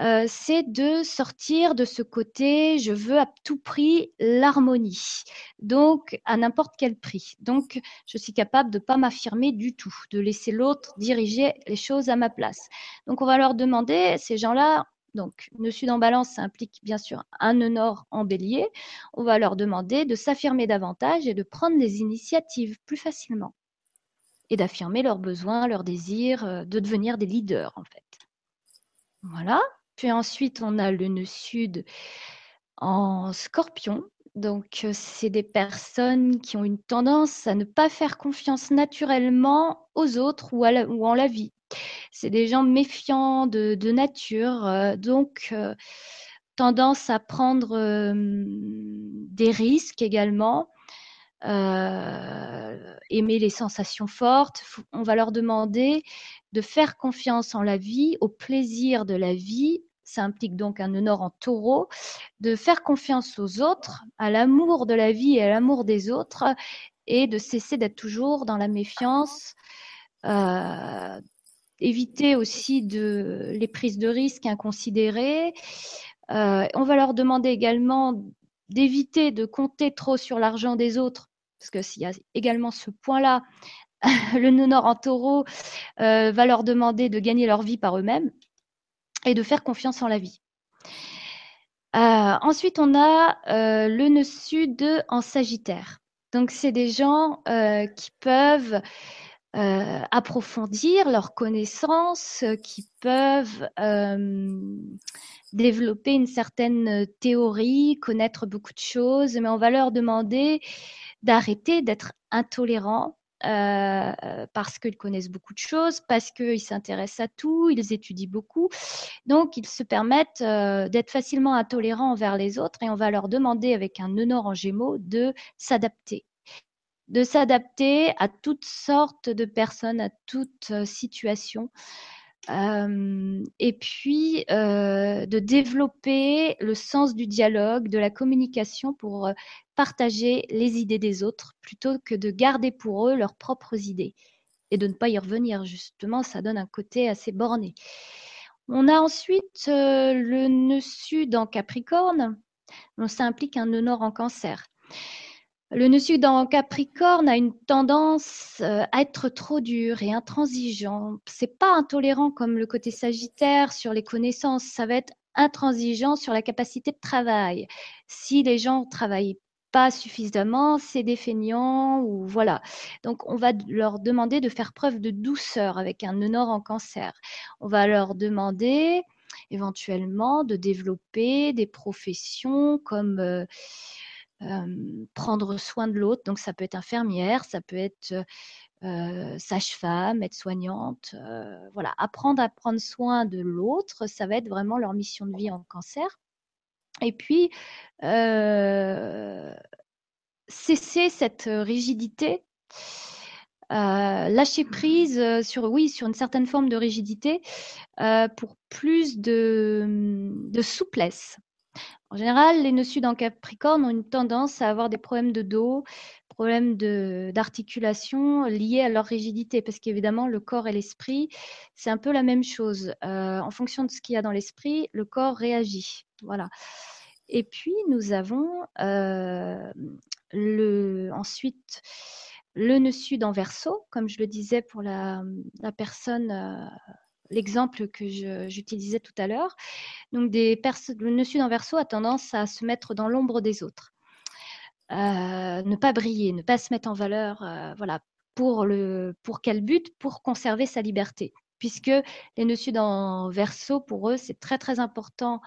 euh, c'est de sortir de ce côté, je veux à tout prix l'harmonie, donc à n'importe quel prix. Donc, je suis capable de ne pas m'affirmer du tout, de laisser l'autre diriger les choses à ma place. Donc, on va leur demander, ces gens-là, donc, nœud sud en balance, ça implique bien sûr un nœud nord en bélier. On va leur demander de s'affirmer davantage et de prendre des initiatives plus facilement et d'affirmer leurs besoins, leurs désirs, euh, de devenir des leaders en fait. Voilà. Puis ensuite, on a le nœud sud en scorpion. Donc, euh, c'est des personnes qui ont une tendance à ne pas faire confiance naturellement aux autres ou, ou en la vie. C'est des gens méfiants de, nature, euh, donc euh, tendance à prendre euh, des risques également. aimer les sensations fortes. On va leur demander de faire confiance en la vie, au plaisir de la vie. Ça implique donc un honneur en taureau, de faire confiance aux autres, à l'amour de la vie et à l'amour des autres, et de cesser d'être toujours dans la méfiance, éviter aussi les prises de risques inconsidérées. Euh, on va leur demander également d'éviter de compter trop sur l'argent des autres, parce que s'il y a également ce point-là, le nœud nord en taureau euh, va leur demander de gagner leur vie par eux-mêmes et de faire confiance en la vie. Euh, ensuite, on a le nœud sud en sagittaire. Donc, c'est des gens qui peuvent approfondir leurs connaissances, qui peuvent développer une certaine théorie, connaître beaucoup de choses, mais on va leur demander d'arrêter d'être intolérants euh, parce qu'ils connaissent beaucoup de choses, parce qu'ils s'intéressent à tout, ils étudient beaucoup. Donc, ils se permettent euh, d'être facilement intolérants envers les autres et on va leur demander, avec un nœud en gémeaux, de s'adapter de s'adapter à toutes sortes de personnes, à toutes euh, situations. et puis de développer le sens du dialogue, de la communication pour partager les idées des autres plutôt que de garder pour eux leurs propres idées et de ne pas y revenir. Justement, ça donne un côté assez borné. On a ensuite euh, le nœud sud en Capricorne. Donc, ça implique un nœud nord en Cancer. Le nœud sud en Capricorne a une tendance euh, à être trop dur et intransigeant. C'est pas intolérant comme le côté Sagittaire sur les connaissances. Ça va être intransigeant sur la capacité de travail. Si les gens travaillent pas suffisamment, c'est des feignants ou voilà. Donc on va leur demander de faire preuve de douceur avec un nœud nord en cancer. On va leur demander éventuellement de développer des professions comme euh, euh, prendre soin de l'autre. Donc ça peut être infirmière, ça peut être euh, sage-femme, aide-soignante. voilà, apprendre à prendre soin de l'autre, ça va être vraiment leur mission de vie en cancer. Et puis, cesser cette rigidité, lâcher prise sur, oui, sur une certaine forme de rigidité pour plus de, souplesse. En général, les nœuds sud en Capricorne ont une tendance à avoir des problèmes de dos, problèmes d'articulation liés à leur rigidité, parce qu'évidemment, le corps et l'esprit, c'est un peu la même chose. en fonction de ce qu'il y a dans l'esprit, le corps réagit. Voilà. Et puis, nous avons euh, le, ensuite le nœud sud en verso, comme je le disais pour la, personne, euh, l'exemple que j'utilisais tout à l'heure. Donc, des le nœud sud en verso a tendance à se mettre dans l'ombre des autres. Euh, ne pas briller, ne pas se mettre en valeur, voilà. Pour, le, pour quel but? Pour conserver sa liberté. Puisque les nœuds sud en verso, pour eux, c'est très très important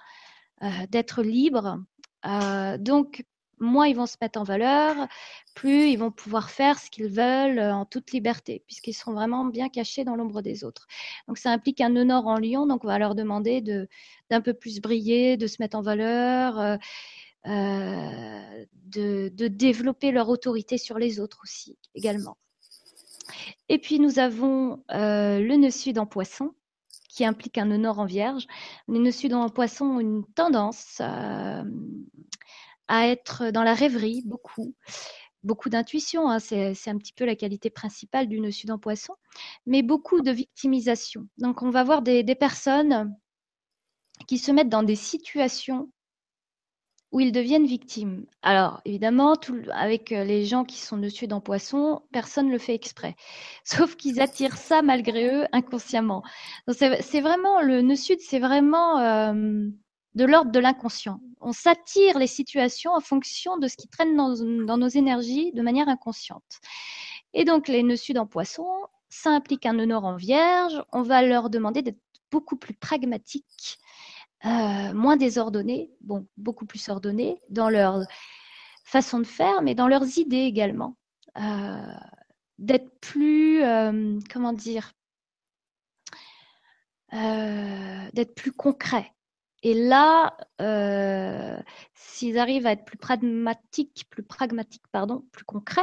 euh, d'être libre. Euh, donc, moins ils vont se mettre en valeur, plus ils vont pouvoir faire ce qu'ils veulent euh, en toute liberté, puisqu'ils seront vraiment bien cachés dans l'ombre des autres. Donc ça implique un honneur en lion, donc on va leur demander de, d'un peu plus briller, de se mettre en valeur, de, de, développer leur autorité sur les autres aussi, également. Et puis nous avons le nœud sud en poisson, qui implique un nœud nord en vierge. Les nœuds sud en poisson ont une tendance euh, à être dans la rêverie, beaucoup. Beaucoup d'intuition, hein, c'est un petit peu la qualité principale du nœud sud en poisson, mais beaucoup de victimisation. Donc on va voir des personnes qui se mettent dans des situations où ils deviennent victimes. Alors, évidemment, avec euh, les gens qui sont dessus dans Poisson, personne ne le fait exprès. Sauf qu'ils attirent ça malgré eux inconsciemment. C'est vraiment, le nœud sud, c'est vraiment euh, de l'ordre de l'inconscient. On s'attire les situations en fonction de ce qui traîne dans, nos énergies de manière inconsciente. Et donc, les nœuds sud en Poisson, ça implique un nœud nord en Vierge. On va leur demander d'être beaucoup plus pragmatiques euh, moins désordonnés, beaucoup plus ordonnés dans leur façon de faire, mais dans leurs idées également. Euh, d'être plus, euh, comment dire, d'être plus concret. Et là, s'ils arrivent à être plus pragmatiques, plus pragmatiques, pardon, plus concrets,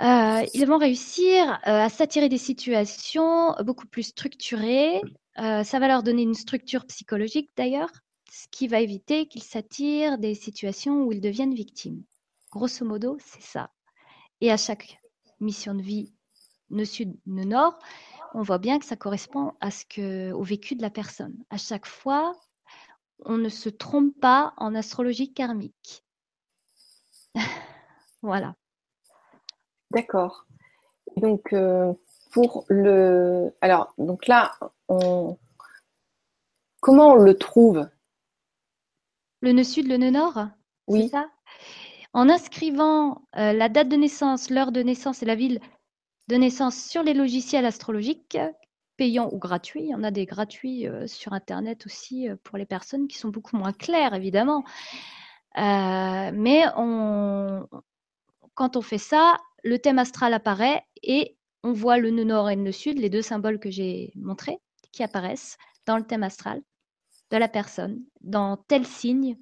ils vont réussir à s'attirer des situations beaucoup plus structurées, euh, ça va leur donner une structure psychologique d'ailleurs, ce qui va éviter qu'ils s'attirent des situations où ils deviennent victimes. Grosso modo, c'est ça. Et à chaque mission de vie, ne sud, ne nord, on voit bien que ça correspond à ce que, au vécu de la personne. À chaque fois, on ne se trompe pas en astrologie karmique. voilà. D'accord. Donc, euh, pour le. Alors, donc là, comment on le trouve? Le nœud sud, le nœud nord? Oui. Ça? En inscrivant euh, la date de naissance, l'heure de naissance et la ville de naissance sur les logiciels astrologiques, payants ou gratuits. Il y en a des gratuits euh, sur Internet aussi euh, pour les personnes qui sont beaucoup moins claires, évidemment. Euh, mais quand on fait ça, le thème astral apparaît et on voit le nœud nord et le nœud sud, les deux symboles que j'ai montrés, qui apparaissent dans le thème astral de la personne, dans tel signe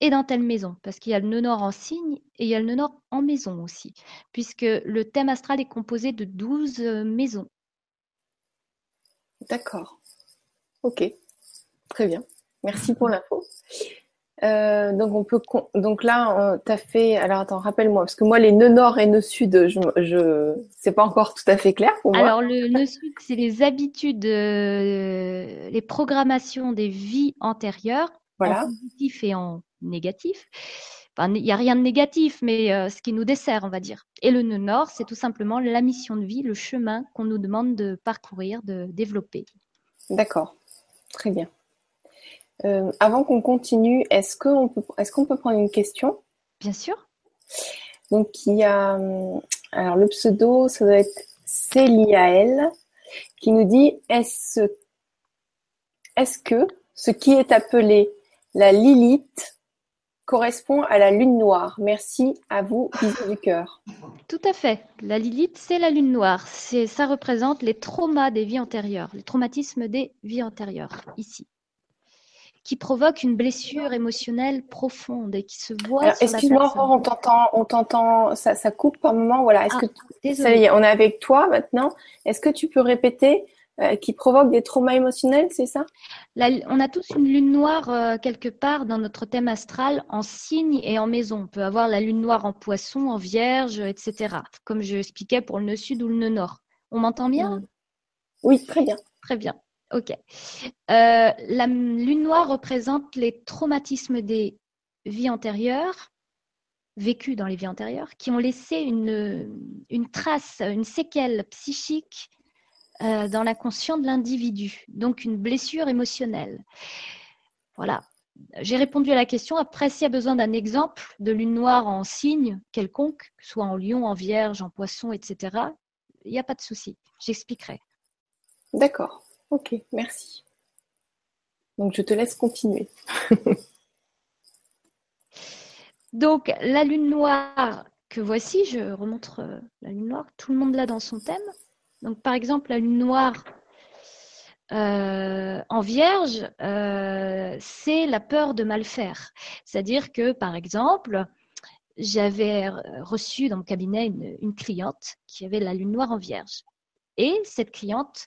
et dans telle maison, parce qu'il y a le nœud nord en signe et il y a le nœud nord en maison aussi, puisque le thème astral est composé de 12 euh, maisons. D'accord. Ok. Très bien. Merci pour l'info. Euh, donc on peut donc là tu as fait alors attends rappelle-moi parce que moi les nœuds nord et nœuds sud je je c'est pas encore tout à fait clair pour moi. Alors le nœud sud c'est les habitudes euh, les programmations des vies antérieures voilà. en positif et en négatif. Enfin, il n'y a rien de négatif, mais euh, ce qui nous dessert, on va dire. Et le nœud nord, c'est tout simplement la mission de vie, le chemin qu'on nous demande de parcourir, de développer. D'accord, très bien. Euh, avant qu'on continue, est-ce qu'on peut, est qu'on peut prendre une question? Bien sûr. Donc, il y a. Euh, alors, le pseudo, ça doit être Céliael, qui nous dit est-ce, est-ce que ce qui est appelé la Lilith correspond à la lune noire Merci à vous, bisous du cœur. Tout à fait. La Lilith, c'est la lune noire. C'est, ça représente les traumas des vies antérieures, les traumatismes des vies antérieures, ici qui provoque une blessure émotionnelle profonde et qui se voit. Excuse-moi, on t'entend, on t'entend, ça, ça, coupe par moment. Voilà. Est-ce ah, que ça y est, on est avec toi maintenant. Est-ce que tu peux répéter euh, qui provoque des traumas émotionnels, c'est ça? On a tous une lune noire euh, quelque part dans notre thème astral en signe et en maison. On peut avoir la lune noire en poisson, en vierge, etc. Comme je expliquais pour le nœud sud ou le nœud nord. On m'entend bien? Mmh. Oui, très bien. Très bien. Ok. Euh, la lune noire représente les traumatismes des vies antérieures, vécues dans les vies antérieures, qui ont laissé une, une trace, une séquelle psychique euh, dans l'inconscient de l'individu, donc une blessure émotionnelle. Voilà. J'ai répondu à la question. Après, s'il y a besoin d'un exemple de lune noire en signe quelconque, soit en lion, en vierge, en poisson, etc., il n'y a pas de souci. J'expliquerai. D'accord. Ok, merci. Donc je te laisse continuer. Donc la lune noire que voici, je remontre euh, la lune noire, tout le monde l'a dans son thème. Donc par exemple la lune noire euh, en vierge, euh, c'est la peur de mal faire. C'est-à-dire que par exemple, j'avais reçu dans mon cabinet une, cliente qui avait la lune noire en vierge. Et cette cliente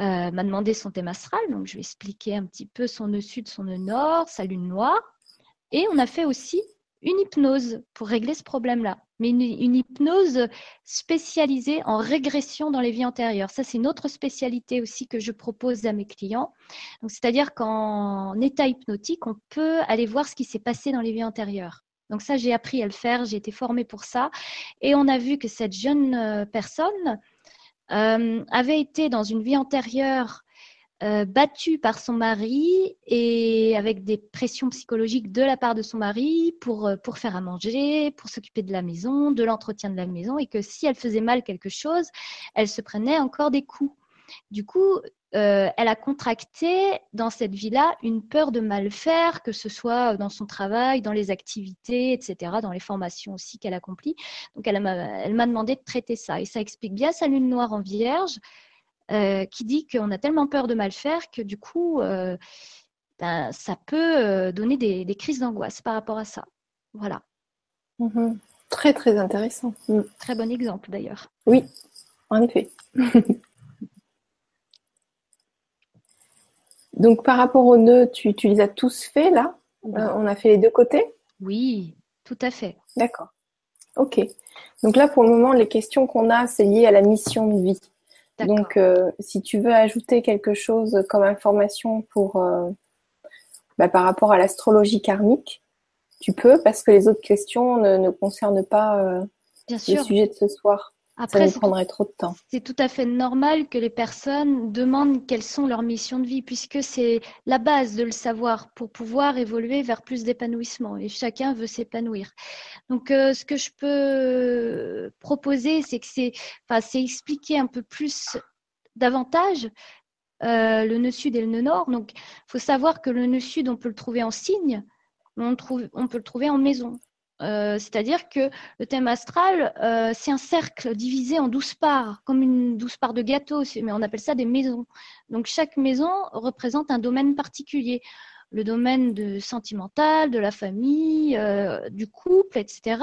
euh, m'a demandé son thème astral, donc je vais expliquer un petit peu son nœud sud, son nœud nord, sa lune noire. Et on a fait aussi une hypnose pour régler ce problème-là, mais une, hypnose spécialisée en régression dans les vies antérieures. Ça, c'est une autre spécialité aussi que je propose à mes clients. C'est-à-dire qu'en état hypnotique, on peut aller voir ce qui s'est passé dans les vies antérieures. Donc ça, j'ai appris à le faire, j'ai été formée pour ça. Et on a vu que cette jeune euh, personne, euh, avait été dans une vie antérieure euh, battue par son mari et avec des pressions psychologiques de la part de son mari pour, euh, pour faire à manger, pour s'occuper de la maison, de l'entretien de la maison, et que si elle faisait mal quelque chose, elle se prenait encore des coups. Du coup, euh, elle a contracté dans cette vie-là une peur de mal faire, que ce soit dans son travail, dans les activités, etc., dans les formations aussi qu'elle accomplit. Donc, elle m'a demandé de traiter ça. Et ça explique bien sa lune noire en vierge, euh, qui dit qu'on a tellement peur de mal faire que du coup, euh, ben, ça peut donner des, crises d'angoisse par rapport à ça. Voilà. Mhm. Très, très intéressant. Mm. Très bon exemple d'ailleurs. Oui, en effet. Donc par rapport aux nœuds, tu, les as tous faits là? Euh, On a fait les deux côtés? Oui, tout à fait. D'accord. Ok. Donc là pour le moment, les questions qu'on a, c'est lié à la mission de vie. Donc euh, si tu veux ajouter quelque chose comme information pour euh, bah, par rapport à l'astrologie karmique, tu peux parce que les autres questions ne, concernent pas le sujet de ce soir. Après, ça prendrait trop de temps. C'est tout à fait normal que les personnes demandent quelles sont leurs missions de vie, puisque c'est la base de le savoir pour pouvoir évoluer vers plus d'épanouissement. Et chacun veut s'épanouir. Donc, euh, ce que je peux proposer, c'est que c'est, enfin, c'est expliquer un peu plus davantage euh, le nœud sud et le nœud nord. Donc, il faut savoir que le nœud sud, on peut le trouver en signe, mais on, trouve, on peut le trouver en maison. Euh, c'est-à-dire que le thème astral, euh, c'est un cercle divisé en douze parts, comme une douze parts de gâteau, mais on appelle ça des maisons. Donc chaque maison représente un domaine particulier. Le domaine de sentimental, de la famille, euh, du couple, etc.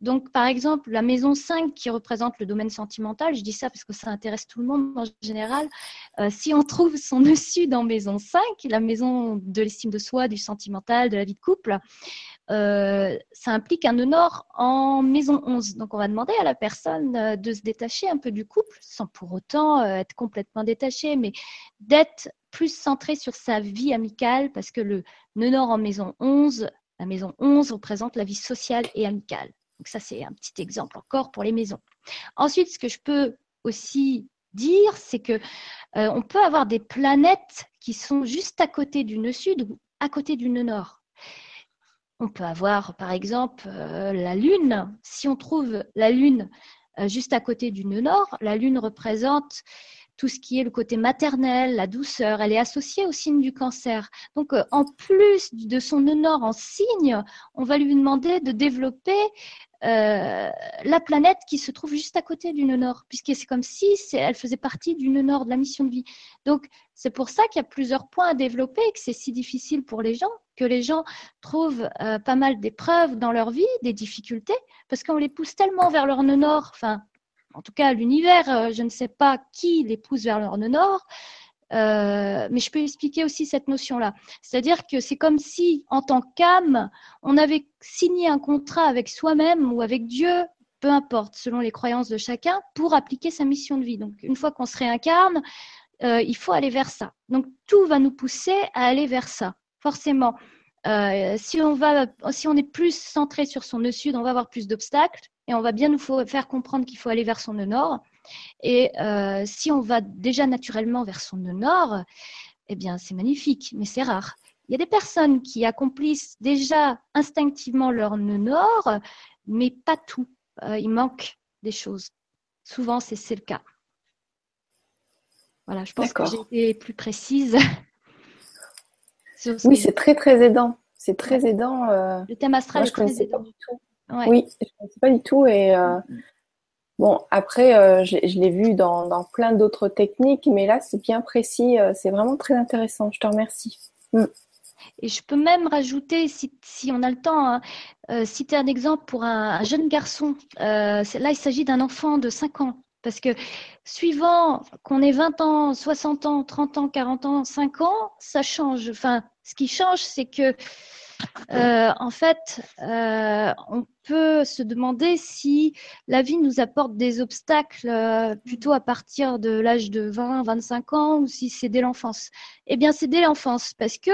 Donc, par exemple, la maison 5 qui représente le domaine sentimental, je dis ça parce que ça intéresse tout le monde en général, si on trouve son sud en maison 5, la maison de l'estime de soi, du sentimental, de la vie de couple, euh, ça implique un nord en maison 11. Donc, on va demander à la personne euh, de se détacher un peu du couple, sans pour autant euh, être complètement détaché, mais d'être plus centré sur sa vie amicale, parce que le nœud en maison 11, la maison 11 représente la vie sociale et amicale. Donc, ça, c'est un petit exemple encore pour les maisons. Ensuite, ce que je peux aussi dire, c'est que on peut avoir des planètes qui sont juste à côté du nœud sud ou à côté du nœud nord. On peut avoir, par exemple, euh, la Lune. Si on trouve la Lune euh, juste à côté du nœud nord, la Lune représente tout ce qui est le côté maternel, la douceur. Elle est associée au signe du cancer. Donc, euh, en plus de son nœud nord en signe, on va lui demander de développer la planète qui se trouve juste à côté du nœud nord, puisque c'est comme si elle faisait partie du nœud nord de la mission de vie. Donc, c'est pour ça qu'il y a plusieurs points à développer que c'est si difficile pour les gens, que les gens trouvent euh, pas mal d'épreuves dans leur vie, des difficultés, parce qu'on les pousse tellement vers leur nœud nord, enfin, en tout cas, l'univers, euh, je ne sais pas qui les pousse vers leur nœud nord, euh, mais je peux expliquer aussi cette notion-là. C'est-à-dire que c'est comme si, en tant qu'âme, on avait signé un contrat avec soi-même ou avec Dieu, peu importe, selon les croyances de chacun, pour appliquer sa mission de vie. Donc, une fois qu'on se réincarne, il faut aller vers ça. Donc, tout va nous pousser à aller vers ça forcément, euh, si, on va, si on est plus centré sur son nœud sud, on va avoir plus d'obstacles et on va bien nous faire comprendre qu'il faut aller vers son nœud nord. Et euh, si on va déjà naturellement vers son nœud nord, eh bien, c'est magnifique, mais c'est rare. Il y a des personnes qui accomplissent déjà instinctivement leur nœud nord, mais pas tout. Euh, il manque des choses. Souvent, c'est le cas. Voilà, je pense que j'ai été plus précise. Oui, c'est très très aidant. C'est très aidant. Euh, le thème astral, je ne connaissais pas du tout. Oui, je ne connaissais pas du tout. Et euh, bon, après, euh, je, l'ai vu dans, plein d'autres techniques, mais là, c'est bien précis. c'est vraiment très intéressant. Je te remercie. Mm. Et je peux même rajouter, si, on a le temps, hein, citer un exemple pour un, jeune garçon. là, il s'agit d'un enfant de 5 ans. Parce que suivant qu'on ait 20 ans, 60 ans, 30 ans, 40 ans, 5 ans, ça change. Enfin, ce qui change, c'est que, euh, en fait, euh, on peut se demander si la vie nous apporte des obstacles euh, plutôt à partir de l'âge de 20, 25 ans ou si c'est dès l'enfance. Eh bien, c'est dès l'enfance parce que,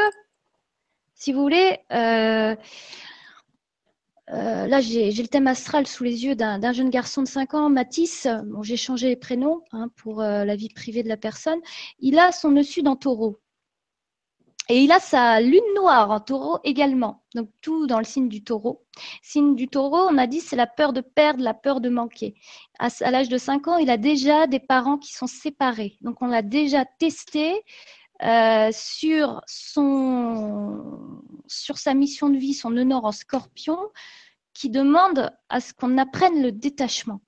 si vous voulez, là, j'ai le thème astral sous les yeux d'un jeune garçon de 5 ans, Mathis. Bon, j'ai changé les prénoms hein, pour la vie privée de la personne. Il a son nœud sud en taureau. Et il a sa lune noire en taureau également. Donc tout dans le signe du taureau. Signe du taureau, on a dit, c'est la peur de perdre, la peur de manquer. À, l'âge de 5 ans, il a déjà des parents qui sont séparés. Donc on l'a déjà testé euh, sur, son, sur sa mission de vie, son honneur en scorpion, qui demande à ce qu'on apprenne le détachement.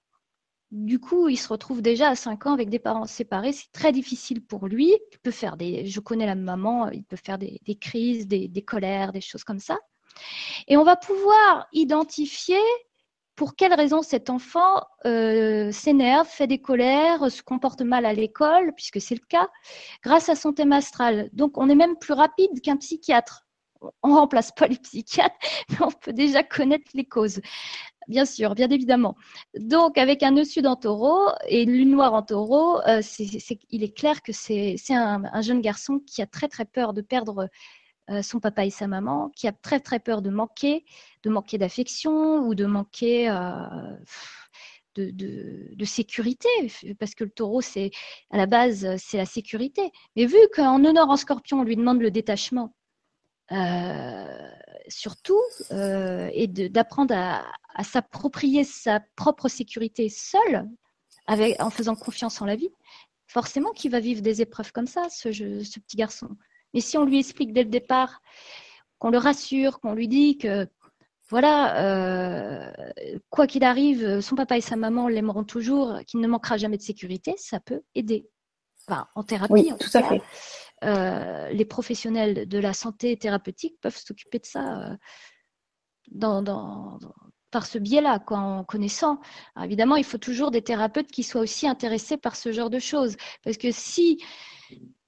Du coup, il se retrouve déjà à 5 ans avec des parents séparés. C'est très difficile pour lui. Il peut faire des, je connais la maman, il peut faire des, crises, des, colères, des choses comme ça. Et on va pouvoir identifier pour quelles raisons cet enfant euh, s'énerve, fait des colères, se comporte mal à l'école, puisque c'est le cas, grâce à son thème astral. Donc, on est même plus rapide qu'un psychiatre. On remplace pas les psychiatres, mais on peut déjà connaître les causes bien sûr, bien évidemment. Donc, avec un nœud sud en taureau et une lune noire en taureau, euh, il est clair que c'est un, jeune garçon qui a très, très peur de perdre euh, son papa et sa maman, qui a très, très peur de manquer, de manquer d'affection ou de manquer. Euh, de, sécurité, parce que le taureau, c'est à la base, c'est la sécurité. Mais vu qu'en honneur en scorpion, on lui demande le détachement, euh, surtout, euh, et d'apprendre à, s'approprier sa propre sécurité seul, avec, en faisant confiance en la vie, forcément qu'il va vivre des épreuves comme ça, ce, ce petit garçon. Mais si on lui explique dès le départ, qu'on le rassure, qu'on lui dit que voilà, euh, quoi qu'il arrive, son papa et sa maman l'aimeront toujours, qu'il ne manquera jamais de sécurité, ça peut aider. Enfin, en thérapie, oui, tout, à fait. Euh, les professionnels de la santé thérapeutique peuvent s'occuper de ça euh, par ce biais-là, en connaissant. évidemment, il faut toujours des thérapeutes qui soient aussi intéressés par ce genre de choses. Parce que si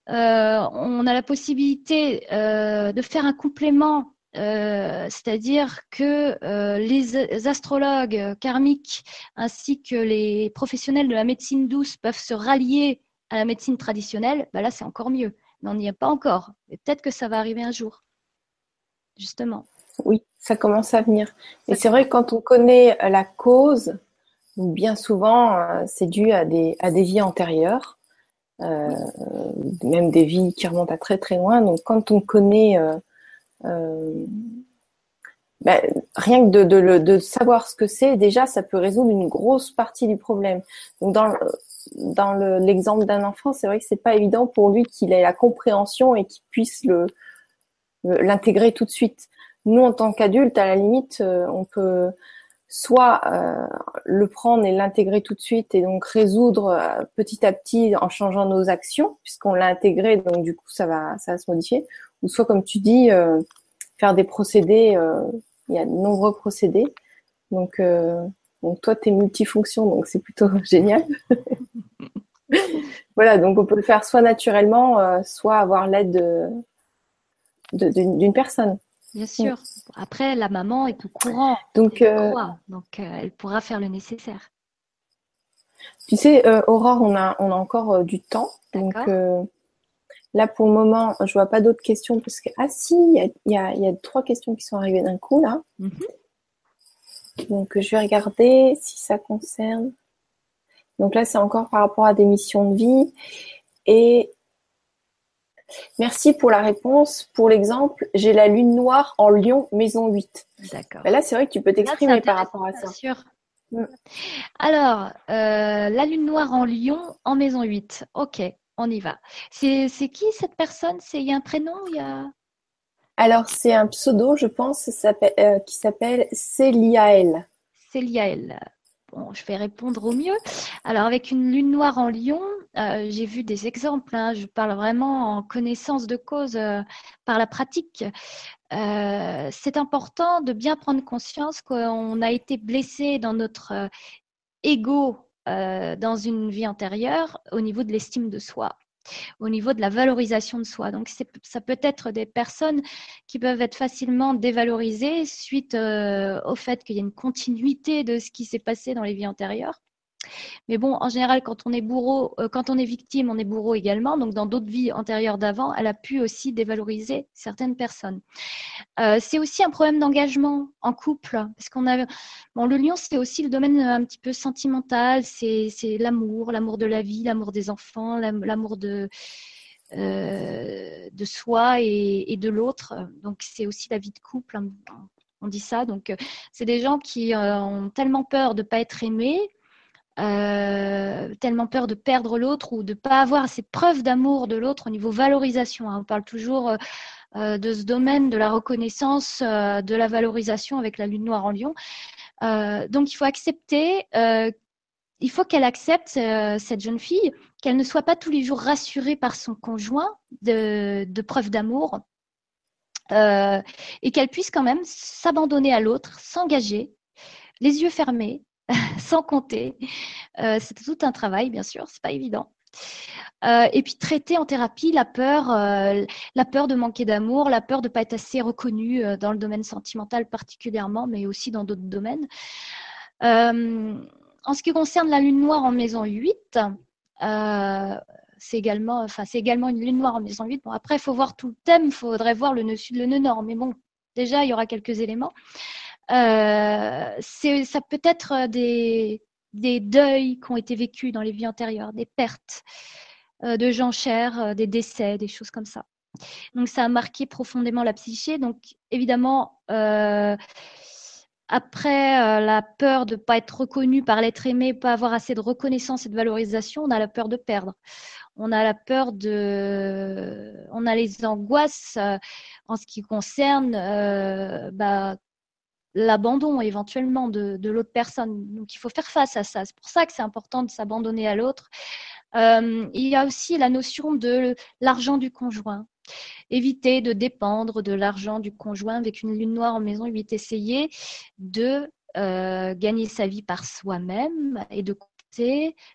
on a la possibilité de faire un complément euh, c'est-à-dire que euh, les astrologues karmiques ainsi que les professionnels de la médecine douce peuvent se rallier à la médecine traditionnelle, bah là c'est encore mieux. Mais on n'y est pas encore. Et peut-être que ça va arriver un jour, justement. Oui, ça commence à venir. Et c'est vrai que quand on connaît la cause, bien souvent euh, c'est dû à des, à des vies antérieures, même des vies qui remontent à très très loin. Donc quand on connaît euh, ben, rien que de, de, de, savoir ce que c'est, déjà, ça peut résoudre une grosse partie du problème. Donc, dans, dans l'exemple d'un enfant, c'est vrai que c'est pas évident pour lui qu'il ait la compréhension et qu'il puisse le l'intégrer tout de suite. Nous, en tant qu'adultes, à la limite, euh, on peut soit euh, le prendre et l'intégrer tout de suite et donc résoudre petit à petit en changeant nos actions, puisqu'on l'a intégré, donc du coup, ça va, ça va se modifier ou soit comme tu dis, euh, faire des procédés. Euh, il y a de nombreux procédés. Donc, euh, donc toi, tu es multifonction, donc c'est plutôt génial. voilà, donc on peut le faire soit naturellement, soit avoir l'aide d'une personne. Bien sûr. Après, la maman est au courant. Donc, donc elle pourra faire le nécessaire. Tu sais, Aurore, on a, on a encore du temps. Donc, Là, pour le moment, je vois pas d'autres questions parce que ah si, il y a, trois questions qui sont arrivées d'un coup là. Mhm. Donc, je vais regarder si ça concerne. Donc là, c'est encore par rapport à des missions de vie. Et merci pour la réponse. Pour l'exemple, j'ai la lune noire en Lion, maison 8. D'accord. là, c'est vrai que tu peux t'exprimer par rapport à ça. Bien sûr. Mm. Alors, euh, la lune noire en Lion, en maison 8. Ok on y va. C'est qui cette personne? Il y a un prénom il y a... Alors, c'est un pseudo, je pense, euh, qui s'appelle Céliaël. Céliaël. Bon, je vais répondre au mieux. Alors, avec une lune noire en lion, euh, j'ai vu des exemples. Hein. je parle vraiment en connaissance de cause euh, par la pratique. c'est important de bien prendre conscience qu'on a été blessé dans notre ego euh, dans une vie antérieure au niveau de l'estime de soi au niveau de la valorisation de soi. Donc, ça peut être des personnes qui peuvent être facilement dévalorisées suite euh, au fait qu'il y a une continuité de ce qui s'est passé dans les vies antérieures. Mais bon, en général, quand on est bourreau, euh, quand on est victime, on est bourreau également. Donc, dans d'autres vies antérieures d'avant, elle a pu aussi dévaloriser certaines personnes. Euh, c'est aussi un problème d'engagement en couple, parce qu'on a, bon, le lion, c'est aussi le domaine un petit peu sentimental. C'est l'amour, l'amour de la vie, l'amour des enfants, l'amour de euh, de soi et, de l'autre. Donc, c'est aussi la vie de couple. Hein, on dit ça. Donc, c'est des gens qui ont tellement peur de ne pas être aimés euh, tellement peur de perdre l'autre ou de ne pas avoir cette preuve d'amour de l'autre au niveau valorisation. Hein. On parle toujours euh, euh, de ce domaine de la reconnaissance, de la valorisation avec la lune noire en lion. donc il faut accepter, il faut qu'elle accepte, cette jeune fille, qu'elle ne soit pas tous les jours rassurée par son conjoint de preuves d'amour. et qu'elle puisse quand même s'abandonner à l'autre, s'engager, les yeux fermés, sans compter. Euh, c'est tout un travail, bien sûr, c'est pas évident. Euh, et puis traiter en thérapie la peur, euh, la peur de manquer d'amour, la peur de ne pas être assez reconnu dans le domaine sentimental particulièrement, mais aussi dans d'autres domaines. en ce qui concerne la lune noire en maison 8, c'est également, c'est également une lune noire en maison 8. Bon, après, il faut voir tout le thème, il faudrait voir le nœud sud, le nœud nord, mais bon, déjà, il y aura quelques éléments. Euh, ça peut être des, des deuils qui ont été vécus dans les vies antérieures, des pertes de gens chers, des décès, des choses comme ça. Donc ça a marqué profondément la psyché. Donc évidemment, après la peur de ne pas être reconnu par l'être aimé, pas avoir assez de reconnaissance et de valorisation, on a la peur de perdre on a la peur de, on a les angoisses euh, en ce qui concerne euh, bah, l'abandon éventuellement de, l'autre personne. Donc il faut faire face à ça. C'est pour ça que c'est important de s'abandonner à l'autre. Euh, il y a aussi la notion de l'argent du conjoint. Éviter de dépendre de l'argent du conjoint avec une lune noire en maison 8. Essayer de gagner sa vie par soi-même et de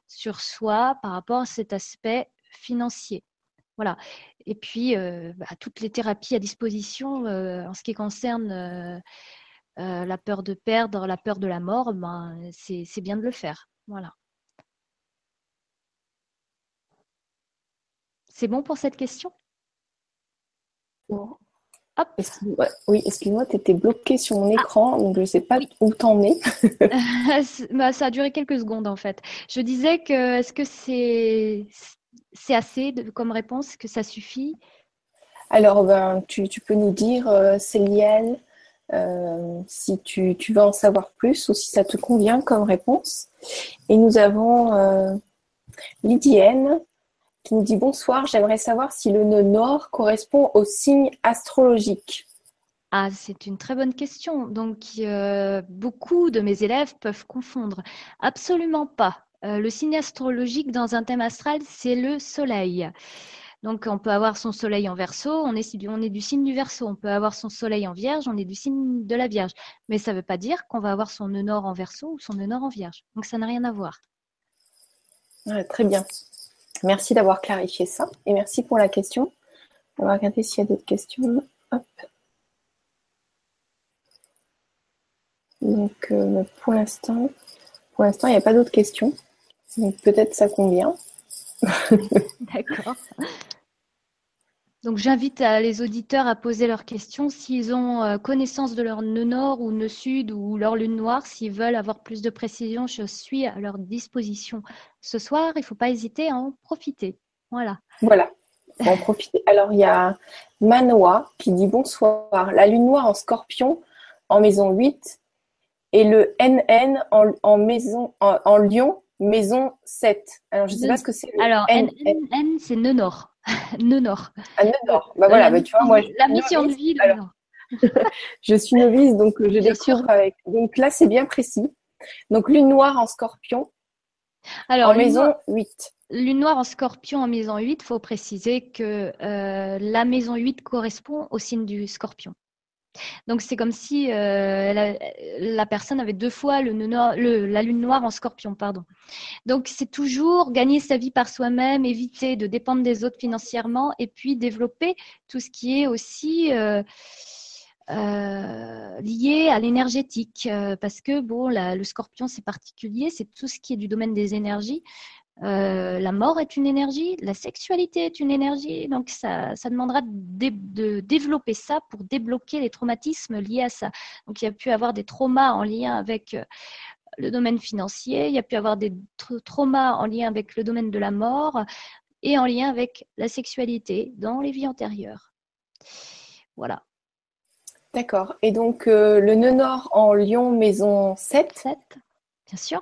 sur soi par rapport à cet aspect financier. Voilà. Et puis, euh, bah, toutes les thérapies à disposition euh, en ce qui concerne euh, la peur de perdre, la peur de la mort, ben, c'est bien de le faire. Voilà. C'est bon pour cette question? Oui, excuse-moi, tu étais bloqué sur mon ah. écran, donc je ne sais pas où t'en es. bah, ça a duré quelques secondes en fait. Je disais que est-ce que c'est assez de, comme réponse, que ça suffit? Alors, ben, tu, peux nous dire, euh, Céliel, euh, si tu, tu, veux en savoir plus ou si ça te convient comme réponse. Et nous avons euh, Lydienne qui nous dit bonsoir, j'aimerais savoir si le nœud nord correspond au signe astrologique. Ah, c'est une très bonne question. Donc, euh, beaucoup de mes élèves peuvent confondre. Absolument pas. Le signe astrologique dans un thème astral, c'est le soleil. Donc, on peut avoir son soleil en verso, on est, on est du signe du verso. On peut avoir son soleil en vierge, on est du signe de la vierge. Mais ça ne veut pas dire qu'on va avoir son nœud nord en verso ou son nœud nord en vierge. Donc, ça n'a rien à voir. très bien. Merci d'avoir clarifié ça et merci pour la question. On va regarder s'il y a d'autres questions. Donc euh, pour l'instant, pour l'instant, il n'y a pas d'autres questions. Donc peut-être ça convient. D'accord. Donc j'invite les auditeurs à poser leurs questions s'ils ont euh, connaissance de leur nœud nord ou nœud sud ou leur lune noire, s'ils veulent avoir plus de précision, je suis à leur disposition. Ce soir, il ne faut pas hésiter à en profiter. Voilà. Voilà, en profiter. Alors il y a Manoa qui dit bonsoir. La lune noire en scorpion en maison 8 et le NN en, maison en, lion maison 7. Alors je ne sais pas ce que c'est. Alors N, c'est nœud nord. nœud nord. Ah, nœud nord. Bah voilà, bah, tu vois, moi. La mission de vie, je suis novice, donc je découvre avec. Donc là, c'est bien précis. Donc lune noire en scorpion. Alors, en maison 8. Lune noire en scorpion en maison 8, il faut préciser que euh, la maison 8 correspond au signe du scorpion. Donc c'est comme si euh, la, personne avait deux fois la lune noire en scorpion. Pardon. Donc c'est toujours gagner sa vie par soi-même, éviter de dépendre des autres financièrement et puis développer tout ce qui est aussi euh, euh, lié à l'énergétique. parce que bon, le scorpion c'est particulier, c'est tout ce qui est du domaine des énergies. Euh, la mort est une énergie, la sexualité est une énergie, donc ça, demandera de, développer ça pour débloquer les traumatismes liés à ça. Donc il y a pu avoir des traumas en lien avec euh, le domaine financier, il y a pu avoir des traumas en lien avec le domaine de la mort et en lien avec la sexualité dans les vies antérieures. Voilà. D'accord. Et donc euh, le nœud nord en Lyon, maison 7. 7. Bien sûr.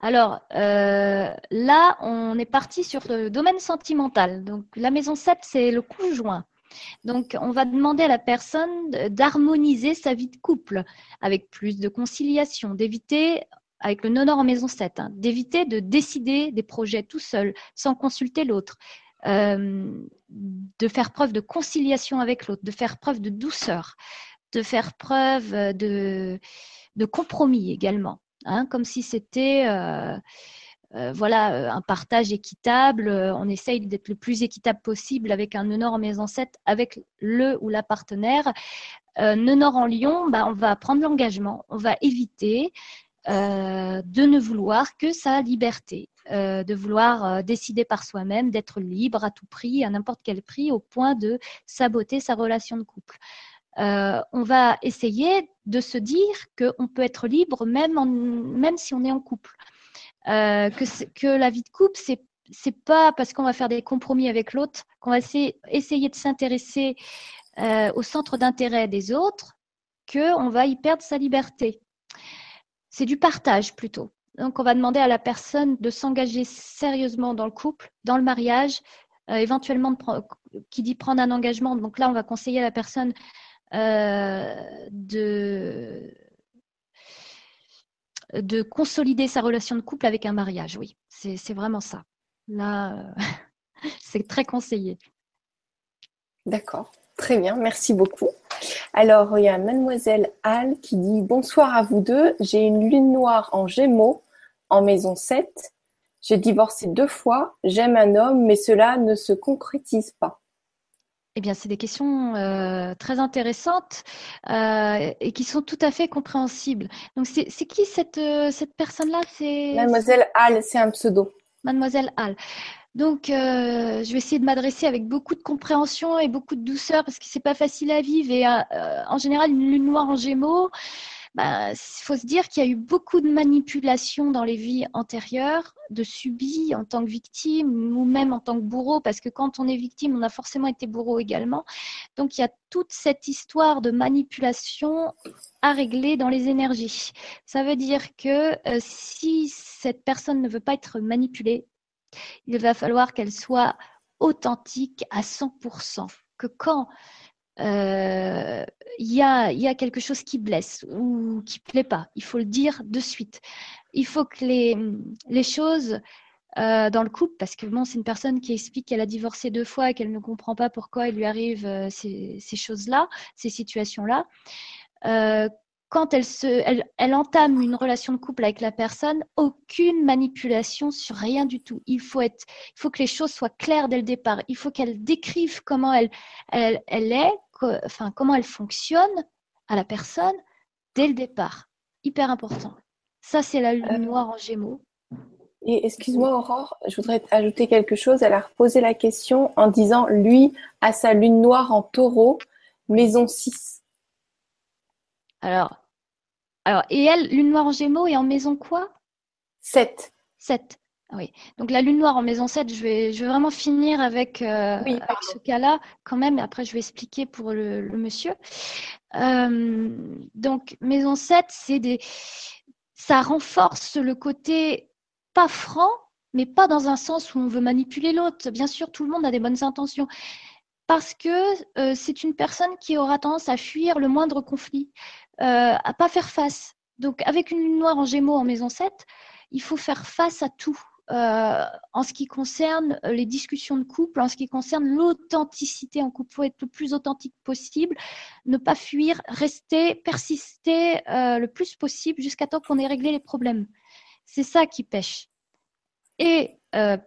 Alors euh, là, on est parti sur le domaine sentimental. Donc la maison 7, c'est le conjoint. Donc on va demander à la personne d'harmoniser sa vie de couple avec plus de conciliation, d'éviter, avec le non-or en maison 7, hein, d'éviter de décider des projets tout seul, sans consulter l'autre. Euh, de faire preuve de conciliation avec l'autre, de faire preuve de douceur, de faire preuve de compromis également. Hein, comme si c'était euh, euh, voilà, euh, un partage équitable. On essaye d'être le plus équitable possible avec un nœud en maison 7, avec le ou la partenaire. nœud en Lyon, bah, on va prendre l'engagement, on va éviter de ne vouloir que sa liberté, de vouloir décider par soi-même, d'être libre à tout prix, à n'importe quel prix, au point de saboter sa relation de couple. Euh, on va essayer de se dire qu'on peut être libre même, même si on est en couple. euh, que, que la vie de couple, c'est c'est pas parce qu'on va faire des compromis avec l'autre qu'on va essayer, de s'intéresser euh, au centre d'intérêt des autres qu'on va y perdre sa liberté. C'est du partage plutôt. Donc, on va demander à la personne de s'engager sérieusement dans le couple, dans le mariage, éventuellement qui dit prendre un engagement. Donc là, on va conseiller à la personne de de consolider sa relation de couple avec un mariage. Oui, c'est vraiment ça. Là, euh, c'est très conseillé. D'accord, très bien, merci beaucoup. Alors, il y a mademoiselle Al qui dit Bonsoir à vous deux, j'ai une lune noire en gémeaux en maison 7. J'ai divorcé deux fois, j'aime un homme, mais cela ne se concrétise pas. Eh bien, c'est des questions euh, très intéressantes euh, et qui sont tout à fait compréhensibles. Donc, c'est qui cette, euh, cette personne-là? C'est Mademoiselle Hall, c'est un pseudo. Mademoiselle Hall. Donc, je vais essayer de m'adresser avec beaucoup de compréhension et beaucoup de douceur parce que c'est pas facile à vivre. Et en général, une lune noire en Gémeaux, bah, faut se dire qu'il y a eu beaucoup de manipulations dans les vies antérieures, de subi en tant que victime ou même en tant que bourreau, parce que quand on est victime, on a forcément été bourreau également. Donc il y a toute cette histoire de manipulation à régler dans les énergies. Ça veut dire que euh, si cette personne ne veut pas être manipulée, il va falloir qu'elle soit authentique à 100%. Que quand euh, il y, a, quelque chose qui blesse ou qui plaît pas. Il faut le dire de suite. Il faut que les, choses euh, dans le couple, parce que bon, c'est une personne qui explique qu'elle a divorcé deux fois et qu'elle ne comprend pas pourquoi il lui arrive euh, ces, choses-là, ces situations-là. Quand elle, entame une relation de couple avec la personne, aucune manipulation sur rien du tout. Il faut, être, il faut que les choses soient claires dès le départ. Il faut qu'elle décrive comment elle, elle, elle est, enfin, comment elle fonctionne à la personne dès le départ. Hyper important. Ça, c'est la lune euh, noire en gémeaux. Et excuse-moi, Aurore, je voudrais ajouter quelque chose. Elle a reposé la question en disant lui a sa lune noire en taureau, maison 6. Alors, alors, et elle, lune noire en gémeaux et en maison quoi? 7. 7. Oui, donc la lune noire en maison 7, je vais, je vais vraiment finir avec, euh, ce cas-là quand même, et après je vais expliquer pour le, monsieur. Euh, donc maison 7, c'est des, ça renforce le côté pas franc, mais pas dans un sens où on veut manipuler l'autre. Bien sûr, tout le monde a des bonnes intentions, parce que euh, c'est une personne qui aura tendance à fuir le moindre conflit, à pas faire face. Donc avec une lune noire en gémeaux en maison 7, il faut faire face à tout. Euh, en ce qui concerne euh, les discussions de couple, en ce qui concerne l'authenticité en couple. Il faut être le plus authentique possible, ne pas fuir, rester, persister euh, le plus possible jusqu'à temps qu'on ait réglé les problèmes. C'est ça qui pêche. Et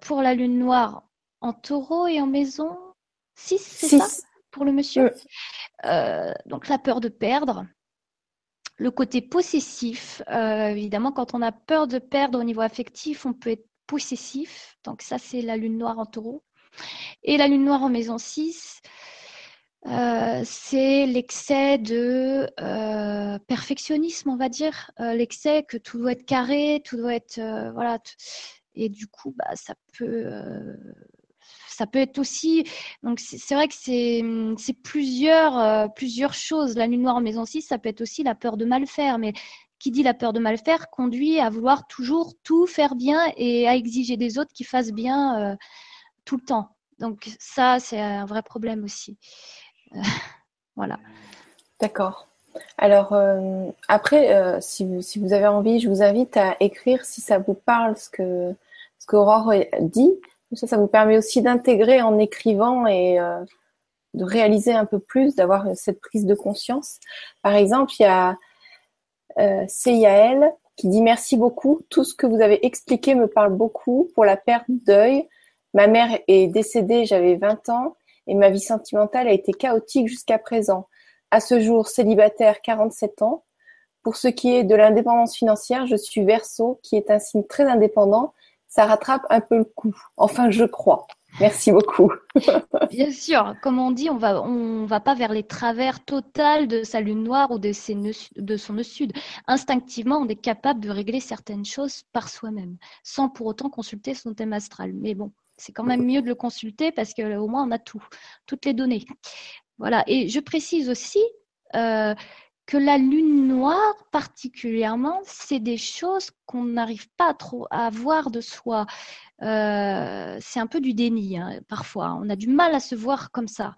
pour la lune noire en taureau et en maison 6, c'est ça pour le monsieur? Donc la peur de perdre, le côté possessif, évidemment, quand on a peur de perdre au niveau affectif, on peut être possessif. Donc ça, c'est la lune noire en taureau. Et la lune noire en maison 6, euh, c'est l'excès de euh, perfectionnisme, on va dire. Euh, l'excès que tout doit être carré, tout doit être... voilà. Et du coup, bah, ça peut... être aussi... Donc c'est vrai que c'est plusieurs, plusieurs choses. La lune noire en maison 6, ça peut être aussi la peur de mal faire. Mais qui dit la peur de mal faire conduit à vouloir toujours tout faire bien et à exiger des autres qui fassent bien euh, tout le temps. Donc ça, c'est un vrai problème aussi. Euh, voilà. D'accord. Alors euh, après, si, vous, si, vous, avez envie, je vous invite à écrire si ça vous parle ce que ce qu'Aurore dit. Ça, ça vous permet aussi d'intégrer en écrivant et de réaliser un peu plus, d'avoir cette prise de conscience. Par exemple, il y a euh, CIAL qui dit merci beaucoup. Tout ce que vous avez expliqué me parle beaucoup pour la perte d'œil. Ma mère est décédée, j'avais 20 ans et ma vie sentimentale a été chaotique jusqu'à présent. À ce jour, célibataire, 47 ans. Pour ce qui est de l'indépendance financière, je suis verso, qui est un signe très indépendant. Ça rattrape un peu le coup. Enfin, je crois. Merci beaucoup. Bien sûr, comme on dit, on va, on va pas vers les travers totaux de sa lune noire ou de, ses de son nœud sud. Instinctivement, on est capable de régler certaines choses par soi-même, sans pour autant consulter son thème astral. Mais bon, c'est quand même mieux de le consulter parce qu'au moins on a tout, toutes les données. Voilà. Et je précise aussi euh, que la lune noire, particulièrement, c'est des choses qu'on n'arrive pas trop à voir de soi. Euh, c'est un peu du déni hein, parfois. On a du mal à se voir comme ça.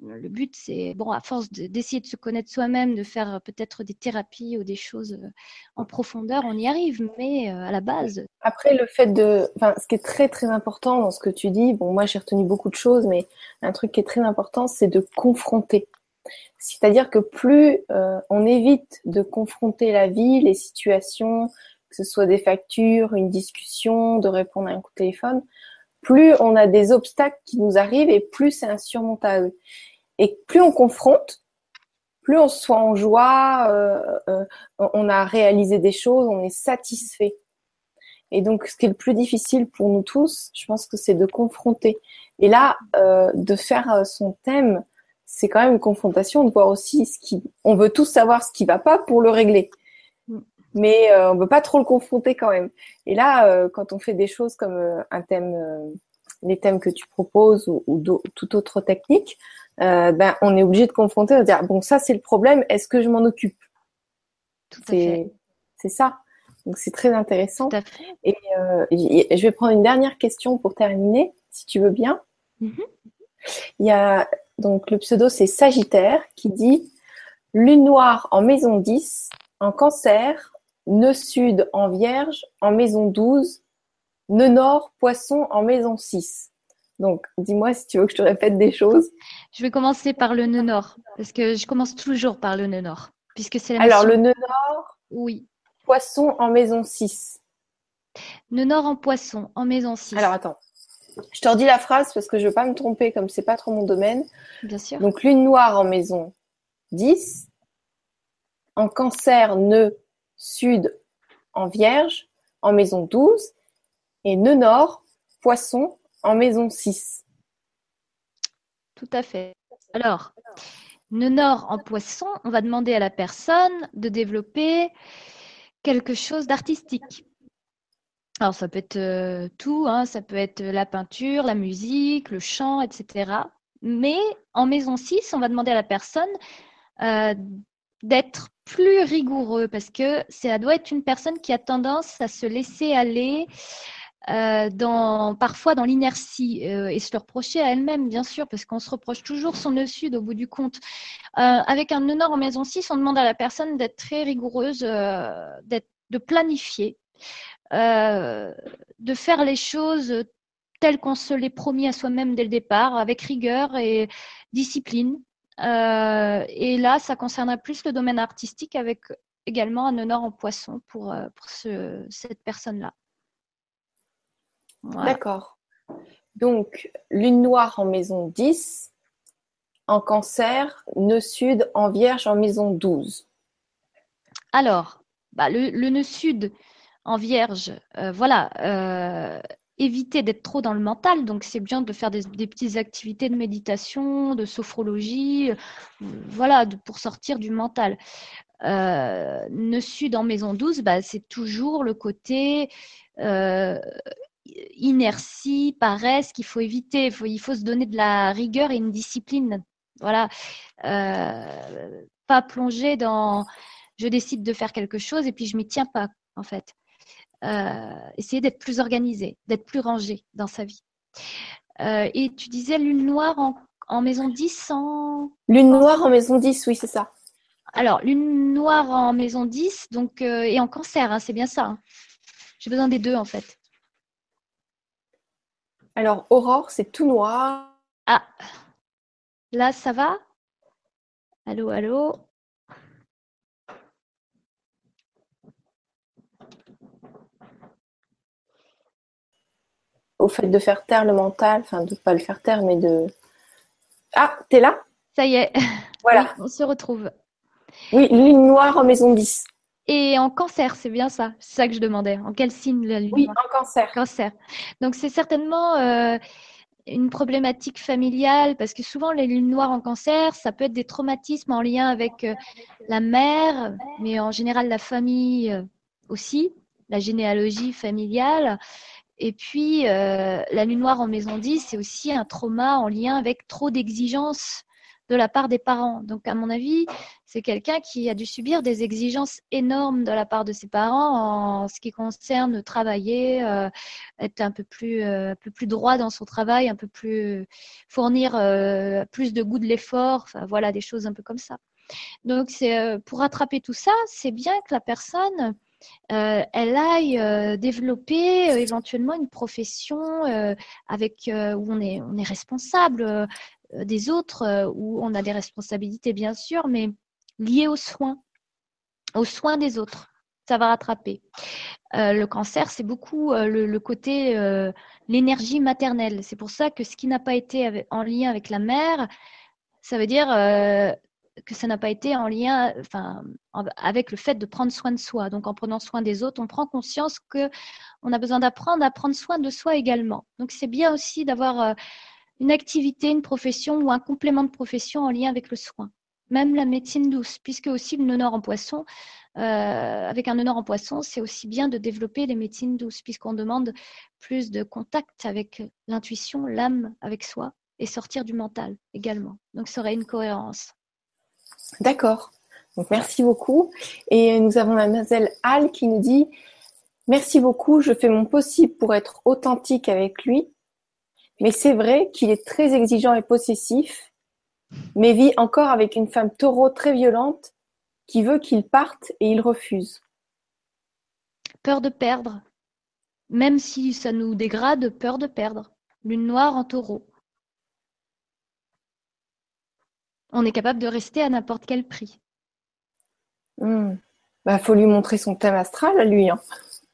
Le but, c'est, bon, à force d'essayer de, se connaître soi-même, de faire peut-être des thérapies ou des choses euh, en profondeur, on y arrive, mais euh, à la base. Après, le fait de. Ce qui est très, très important dans ce que tu dis, bon, moi, j'ai retenu beaucoup de choses, mais un truc qui est très important, c'est de confronter. C'est-à-dire que plus on évite de confronter la vie, les situations, que ce soit des factures, une discussion, de répondre à un coup de téléphone, plus on a des obstacles qui nous arrivent et plus c'est insurmontable. Et plus on confronte, plus on soit en joie, euh, euh, on a réalisé des choses, on est satisfait. Et donc, ce qui est le plus difficile pour nous tous, je pense que c'est de confronter. Et là, euh, de faire son thème, c'est quand même une confrontation, de voir aussi ce qui. On veut tous savoir ce qui va pas pour le régler mais euh, on ne veut pas trop le confronter quand même. Et là, euh, quand on fait des choses comme euh, un thème, les thèmes que tu proposes ou, ou toute autre technique, ben on est obligé de confronter, de dire bon ça c'est le problème, est-ce que je m'en occupe? C'est c'est ça. Donc c'est très intéressant. Et je vais prendre une dernière question pour terminer, si tu veux bien. Mm-hmm. Il y a donc le pseudo c'est Sagittaire qui dit Lune noire en maison 10, en cancer, nœud sud en Vierge en maison 12, nœud nord poisson en maison 6. Donc, dis-moi si tu veux que je te répète des choses. Je vais commencer par le nœud nord, parce que je commence toujours par le nœud nord, puisque c'est la Alors, le nœud nord Oui. Poisson en maison 6. Nœud nord en poisson, en maison 6. Alors, attends. Je te redis la phrase parce que je ne veux pas me tromper comme c'est pas trop mon domaine. Bien sûr. Donc, lune noire en maison 10. En cancer, nœud sud en Vierge en maison 12 et nœud nord, poisson en maison 6. Tout à fait. Alors, nœud nord en poisson, on va demander à la personne de développer quelque chose d'artistique. Alors, ça peut être euh, tout, hein, ça peut être la peinture, la musique, le chant, etc. Mais en maison 6, on va demander à la personne euh, d'être plus rigoureux parce que ça doit être une personne qui a tendance à se laisser aller euh, dans, parfois dans l'inertie euh, et se le reprocher à elle-même, bien sûr, parce qu'on se reproche toujours son nœud sud au bout du compte. Euh, avec un nœud nord en maison 6, on demande à la personne d'être très rigoureuse, de planifier, de faire les choses telles qu'on se les promis à soi-même dès le départ, avec rigueur et discipline. Euh, et là, ça concernera plus le domaine artistique avec également un honneur en poisson pour, euh, pour cette personne-là. D'accord. Donc, lune noire en maison 10, en cancer, nœud sud en vierge en maison 12. Alors, bah, le, nœud sud en vierge, euh, voilà, éviter d'être trop dans le mental. Donc, c'est bien de faire des, petites activités de méditation, de sophrologie, euh, voilà, pour sortir du mental. Euh, ne sud en maison 12, bah, c'est toujours le côté euh, inertie, paresse qu'il faut éviter. Il faut, se donner de la rigueur et une discipline. Voilà. pas plonger dans je décide de faire quelque chose et puis je m'y tiens pas, en fait. Euh, essayer d'être plus organisé, d'être plus rangé dans sa vie. Euh, et tu disais lune noire en, maison 10 en... Lune noire en maison 10, oui, c'est ça. Alors, lune noire en maison 10 donc, euh, et en cancer, hein, c'est bien ça. Hein. J'ai besoin des deux en fait. Alors, Aurore, c'est tout noir. Ah, là, ça va? Allô, allô? Au fait de faire taire le mental, enfin de pas le faire taire, mais de... Ah, t'es là? Ça y est, voilà. on se retrouve. Oui, lune noire en maison 10. Et en cancer, c'est bien ça? C'est ça que je demandais. En quel signe la lune Oui, en cancer. Cancer. Donc c'est certainement... Euh, une problématique familiale, parce que souvent les lunes noires en cancer, ça peut être des traumatismes en lien avec euh, la mère, mais en général la famille euh, aussi, la généalogie familiale. Et puis, la lune noire en maison 10, c'est aussi un trauma en lien avec trop d'exigences de la part des parents. Donc, à mon avis, c'est quelqu'un qui a dû subir des exigences énormes de la part de ses parents en ce qui concerne travailler, euh, être un peu plus, euh, un peu plus droit dans son travail, un peu plus fournir euh, plus de goût de l'effort. Enfin, voilà, des choses un peu comme ça. Donc, c'est pour rattraper tout ça, c'est bien que la personne elle aille développer éventuellement une profession avec où on est, on est responsable, euh, des autres euh, où on a des responsabilités, bien sûr, mais liées aux soins, aux soins des autres. Ça va rattraper. Euh, le cancer, c'est beaucoup le, côté, l'énergie maternelle. C'est pour ça que ce qui n'a pas été en lien avec la mère, ça veut dire que ça n'a pas été en lien enfin, avec le fait de prendre soin de soi. Donc en prenant soin des autres, on prend conscience que on a besoin d'apprendre à prendre soin de soi également. Donc c'est bien aussi d'avoir une activité, une profession ou un complément de profession en lien avec le soin. Même la médecine douce, puisque aussi le honneur en poisson, euh, avec un honneur en poisson, c'est aussi bien de développer les médecines douces, puisqu'on demande plus de contact avec l'intuition, l'âme avec soi, et sortir du mental également. Donc, ça aurait une cohérence. D'accord. Donc, merci beaucoup. Et nous avons mademoiselle Al qui nous dit Merci beaucoup, je fais mon possible pour être authentique avec lui mais c'est vrai qu'il est très exigeant et possessif, mais vit encore avec une femme taureau très violente qui veut qu'il parte et il refuse. Peur de perdre. Même si ça nous dégrade, peur de perdre. Lune noire en taureau. On est capable de rester à n'importe quel prix. Il hmm. Bah, faut lui montrer son thème astral à lui. Hein.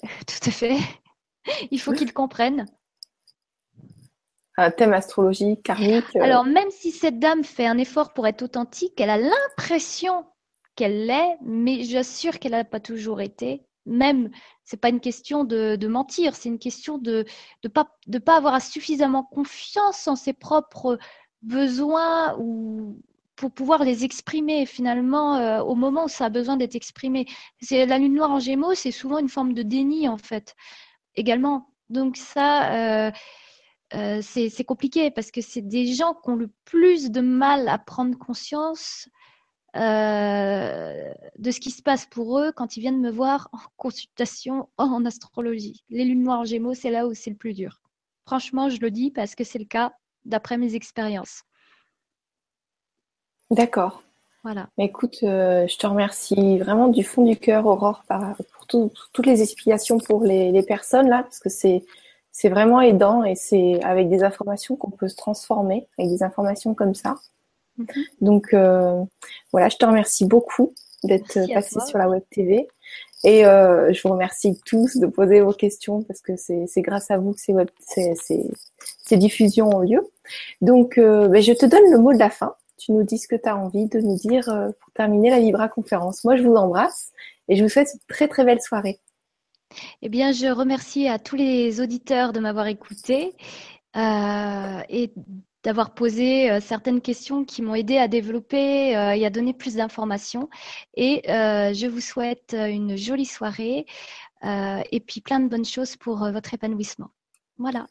Tout à fait. Il faut qu'il comprenne un thème astrologique, karmique. Euh. Alors, même si cette dame fait un effort pour être authentique, elle a l'impression qu'elle l'est, mais j'assure qu'elle n'a pas toujours été. Même, c'est pas une question de, mentir, c'est une question de ne pas, de pas avoir suffisamment confiance en ses propres besoins ou pour pouvoir les exprimer finalement euh, au moment où ça a besoin d'être exprimé. C'est la lune noire en Gémeaux, c'est souvent une forme de déni en fait, également. Donc ça. Euh, euh, c'est compliqué parce que c'est des gens qui ont le plus de mal à prendre conscience de ce qui se passe pour eux quand ils viennent me voir en consultation en astrologie. Les lunes noires en gémeaux, c'est là où c'est le plus dur. Franchement, je le dis parce que c'est le cas d'après mes expériences. D'accord. Voilà. Écoute, euh, je te remercie vraiment du fond du cœur, Aurore, pour toutes les explications pour les, les personnes là, parce que c'est c'est vraiment aidant et c'est avec des informations qu'on peut se transformer, avec des informations comme ça. Mhm. Donc euh, voilà, je te remercie beaucoup d'être passé sur la web TV. Et euh, je vous remercie tous de poser vos questions parce que c'est grâce à vous que ces, web, ces, ces, diffusions ont lieu. Donc, euh, ben, je te donne le mot de la fin. Tu nous dis ce que tu as envie de nous dire pour terminer la Libra conférence. Moi, je vous embrasse et je vous souhaite une très très belle soirée. Eh bien, je remercie à tous les auditeurs de m'avoir écouté euh, et d'avoir posé euh, certaines questions qui m'ont aidé à développer euh, et à donner plus d'informations. Et je vous souhaite une jolie soirée et puis plein de bonnes choses pour votre épanouissement. Voilà.